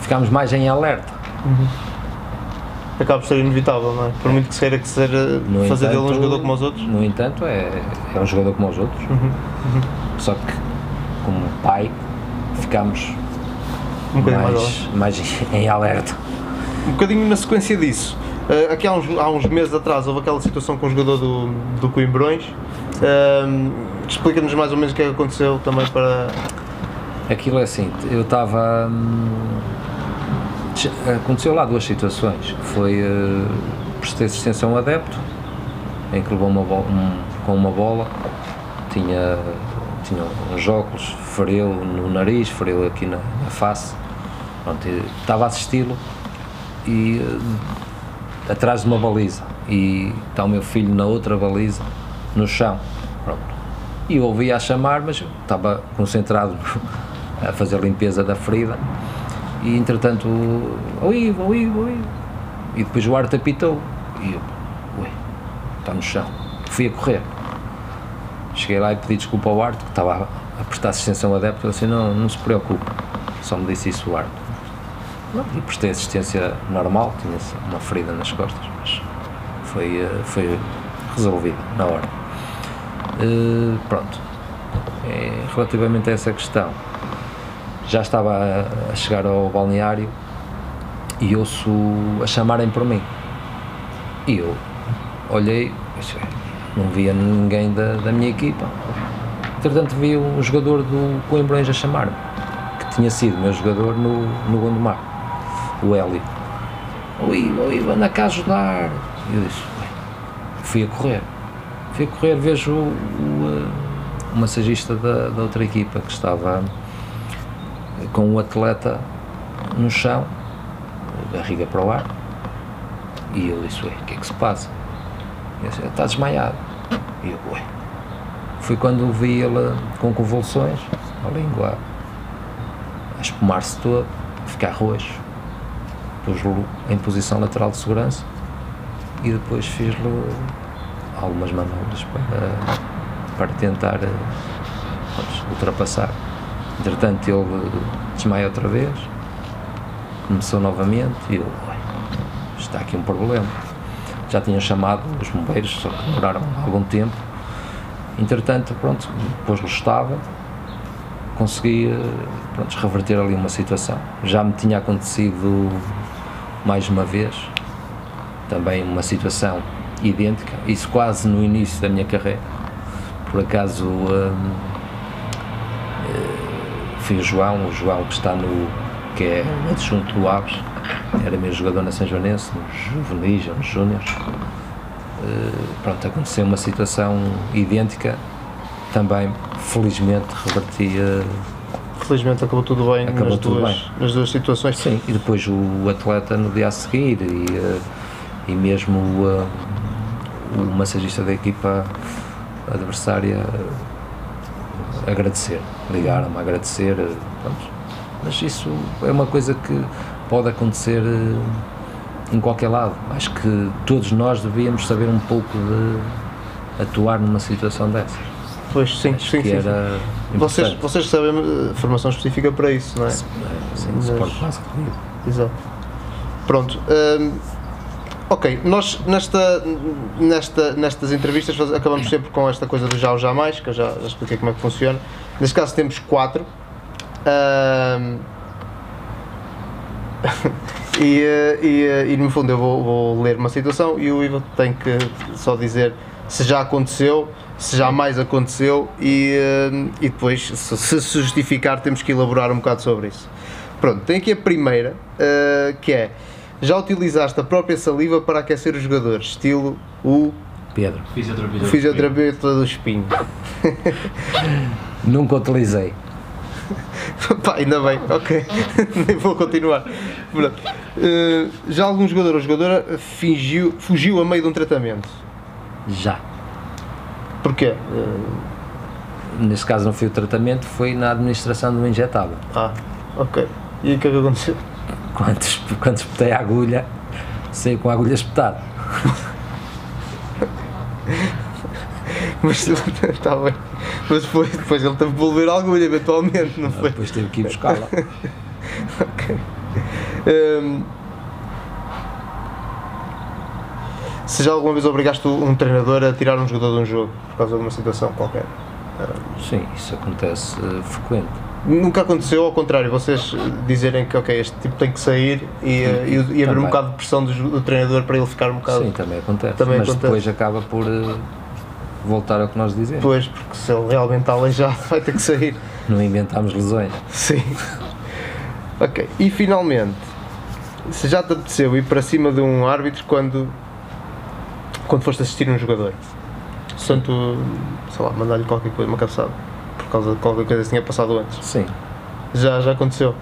ficamos mais em alerta. Acaba por ser inevitável, não é? Por muito que se queira que eh, No fazer dele um entanto- jogador como os outros. No entanto, é, é um jogador como os outros, só que como pai ficamos Um mais, mais, mais em alerta. Um bocadinho na sequência disso. eh, aqui há uns, há uns meses atrás houve aquela situação com o jogador do, do Coimbrões. Explica-nos mais ou menos o que é que aconteceu também para. Aquilo é assim, eu estava. hum, Aconteceu lá duas situações. Foi. Uh, prestei assistência a um adepto em que levou uma bola, um, com uma bola, tinha, tinha uns óculos, feriu no nariz, feriu aqui na, na face. Pronto, estava a assisti-lo e eh, atrás de uma baliza e está o meu filho na outra baliza, no chão. Pronto. E ouvia a chamar, mas estava concentrado a fazer a limpeza da ferida e entretanto, o Ivo, o. E depois o árbitro apitou e eu, ué, está no chão. Fui a correr. Cheguei lá e pedi desculpa ao árbitro, que estava a prestar assistência ao adepto, ele disse, não, não se preocupe, só me disse isso o árbitro. E prestei assistência normal, tinha uma ferida nas costas, mas foi, eh, foi resolvida na hora. Uh, pronto. É, relativamente a essa questão, já estava a, a chegar ao balneário e ouço a chamarem por mim. E eu olhei, não via ninguém da, da minha equipa. Entretanto, vi um jogador do Coimbrões a chamar-me, que tinha sido meu jogador no, no Gondomar, o Hélio. Oi, oi, anda cá ajudar. E eu disse, fui a correr. Fui correr, vejo o, o, o massagista da, da outra equipa que estava com o atleta no chão, barriga para o ar, e eu disse, ué, o que é que se passa? Ele disse, está desmaiado. E eu, ué. Foi quando vi ele com convulsões, a língua a espumar-se toda, a ficar roxo. Pus-lo em posição lateral de segurança e depois fiz-lhe algumas manobras para, para tentar pronto, ultrapassar. Entretanto, ele desmaia outra vez, começou novamente e eu, está aqui um problema. Já tinha chamado os bombeiros, só que demoraram algum tempo. Entretanto, pronto, depois lhe estava, consegui pronto, reverter ali uma situação. Já me tinha acontecido mais uma vez, também uma situação idêntica, isso quase no início da minha carreira. Por acaso hum, foi o João, o João que está no. que é adjunto do Aves, era meu jogador na São Joanense, nos juvenis ou nos júniores. Uh, pronto, aconteceu uma situação idêntica, também felizmente revertia. Felizmente acabou tudo bem, Acabou nas, tudo duas, bem. nas duas situações. Sim, e depois o atleta no dia a seguir e, eh, e mesmo o, eh, massagista da equipa adversária eh, agradecer, ligaram-me a agradecer, eh, pronto. mas isso é uma coisa que pode acontecer eh, em qualquer lado. Acho que todos nós devíamos saber um pouco de atuar numa situação dessas. Pois, sim, Acho sim, que sim. era Vocês, importante. vocês sabem eh, formação específica para isso, não é? É, Sim, Mas- suporte básico. Exato. Pronto. hum, ok, nós nesta, nesta, nestas entrevistas faz- acabamos sempre com esta coisa do já ou jamais, que eu já, já expliquei como é que funciona. Neste caso temos quatro. E, eh, e, eh, e no fundo eu vou, vou ler uma situação e o Ivo tem que só dizer se já aconteceu, se jamais aconteceu e, eh, e depois, se, se justificar, temos que elaborar um bocado sobre isso. Pronto, tem aqui a primeira, eh, que é já utilizaste a própria saliva para aquecer os jogadores, estilo o Pedro, Fisioterapeuta. fisioterapeuta do espinho. nunca utilizei. Pá, ainda bem, ok. Nem vou continuar. Eh, já algum jogador ou jogadora fingiu, fugiu a meio de um tratamento. Já. Porquê? Eh, Neste caso não foi o tratamento, foi na administração do injetável. ah, ok. E o que é que aconteceu? Quando, quando espetei a agulha, saí com a agulha espetada. Mas está bem. Mas depois, depois ele teve que devolver a agulha, eventualmente, não foi? Depois tive que ir buscá-la. Hum, se já alguma vez obrigaste um treinador a tirar um jogador de um jogo por causa de uma situação qualquer? Sim, isso acontece eh, frequente. Nunca aconteceu ao contrário, vocês dizerem que ok, este tipo tem que sair e, eh, e, e haver um bocado de pressão do, do treinador para ele ficar um bocado. Sim, também acontece. Também mas acontece. depois acaba por eh, voltar ao que nós dizemos. Depois, porque se ele realmente está aleijado, vai ter que sair. Não inventámos lesões. Sim. Ok, e finalmente, se já te apeteceu ir para cima de um árbitro quando quando foste assistir um jogador, tanto, sei lá, mandar-lhe qualquer coisa, uma cabeçada, por causa de qualquer coisa que tinha passado antes. Sim. Já, já aconteceu.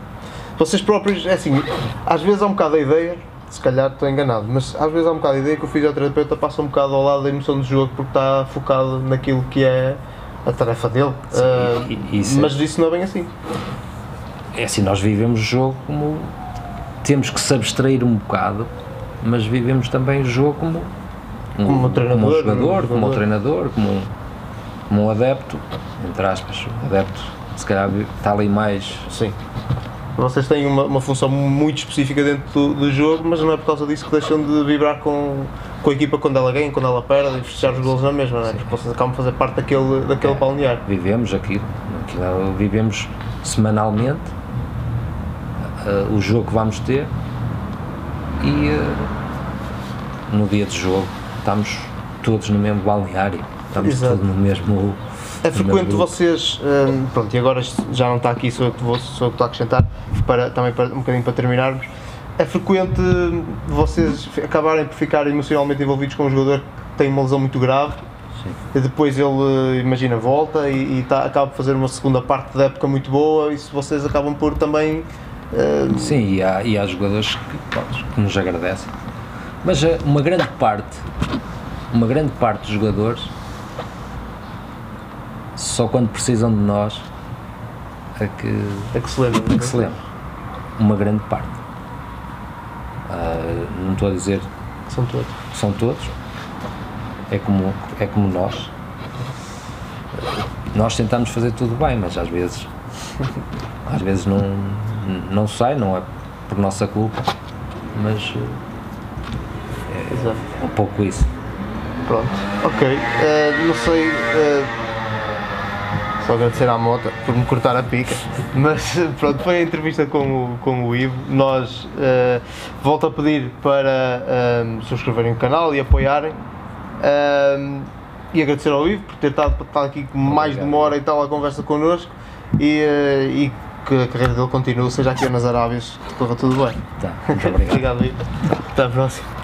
Vocês próprios, é assim, às vezes há um bocado a ideia, se calhar estou enganado, mas às vezes há um bocado a ideia que o fisioterapeuta passa um bocado ao lado da emoção do jogo porque está focado naquilo que é a tarefa dele. Sim, e- isso é- mas isso não é bem assim. É assim, nós vivemos o jogo como. Temos que se abstrair um bocado, mas vivemos também o jogo como. um- Como um treinador, como um jogador, como um treinador, como um, como um adepto, entre aspas. Adepto, se calhar, está ali mais. Sim. Vocês têm uma, uma função muito específica dentro do, do jogo, mas não é por causa disso que deixam de vibrar com, com a equipa quando ela ganha, quando ela perde e festejar os golos na mesma, não é? Porque vocês acabam de fazer parte daquele, daquele É. balneário. Vivemos aquilo. aquilo é- vivemos semanalmente ah, o jogo que vamos ter e ah, no dia de jogo estamos todos no mesmo balneário. Estamos Exato. no mesmo. É frequente vocês, hum, pronto, e agora já não está aqui, sou eu que vou, sou eu que estou a acrescentar, para, também para, um bocadinho para terminarmos, é frequente vocês acabarem por ficar emocionalmente envolvidos com um jogador que tem uma lesão muito grave Sim. e depois ele, eh, imagina, volta e, e tá, acaba por fazer uma segunda parte da época muito boa e se vocês acabam por também... hum, Sim, e há, e há jogadores que, que nos agradecem. Mas eh, uma grande parte, uma grande parte dos jogadores, só quando precisam de nós é que, é que se lembra. é que se lembram. Uma grande parte. Ah, não estou a dizer São todos. são todos, é como, é como nós. Nós tentamos fazer tudo bem, mas às vezes às vezes não, não sai, não é por nossa culpa, mas Exato. é um pouco isso. Pronto, ok. Eh, não sei. eh, só agradecer à Mota por me cortar a pica. Mas pronto, foi a entrevista com o, com o Ivo. Nós eh, volto a pedir para eh, subscreverem o canal e apoiarem. Eh, e agradecer ao Ivo por ter estado, estado aqui com mais de uma hora e tal a conversa connosco e, eh, e que a carreira dele continue, seja aqui ou nas Arábias, que corra tudo bem. Tá, muito obrigado. Obrigado, Ivo. Até à próxima.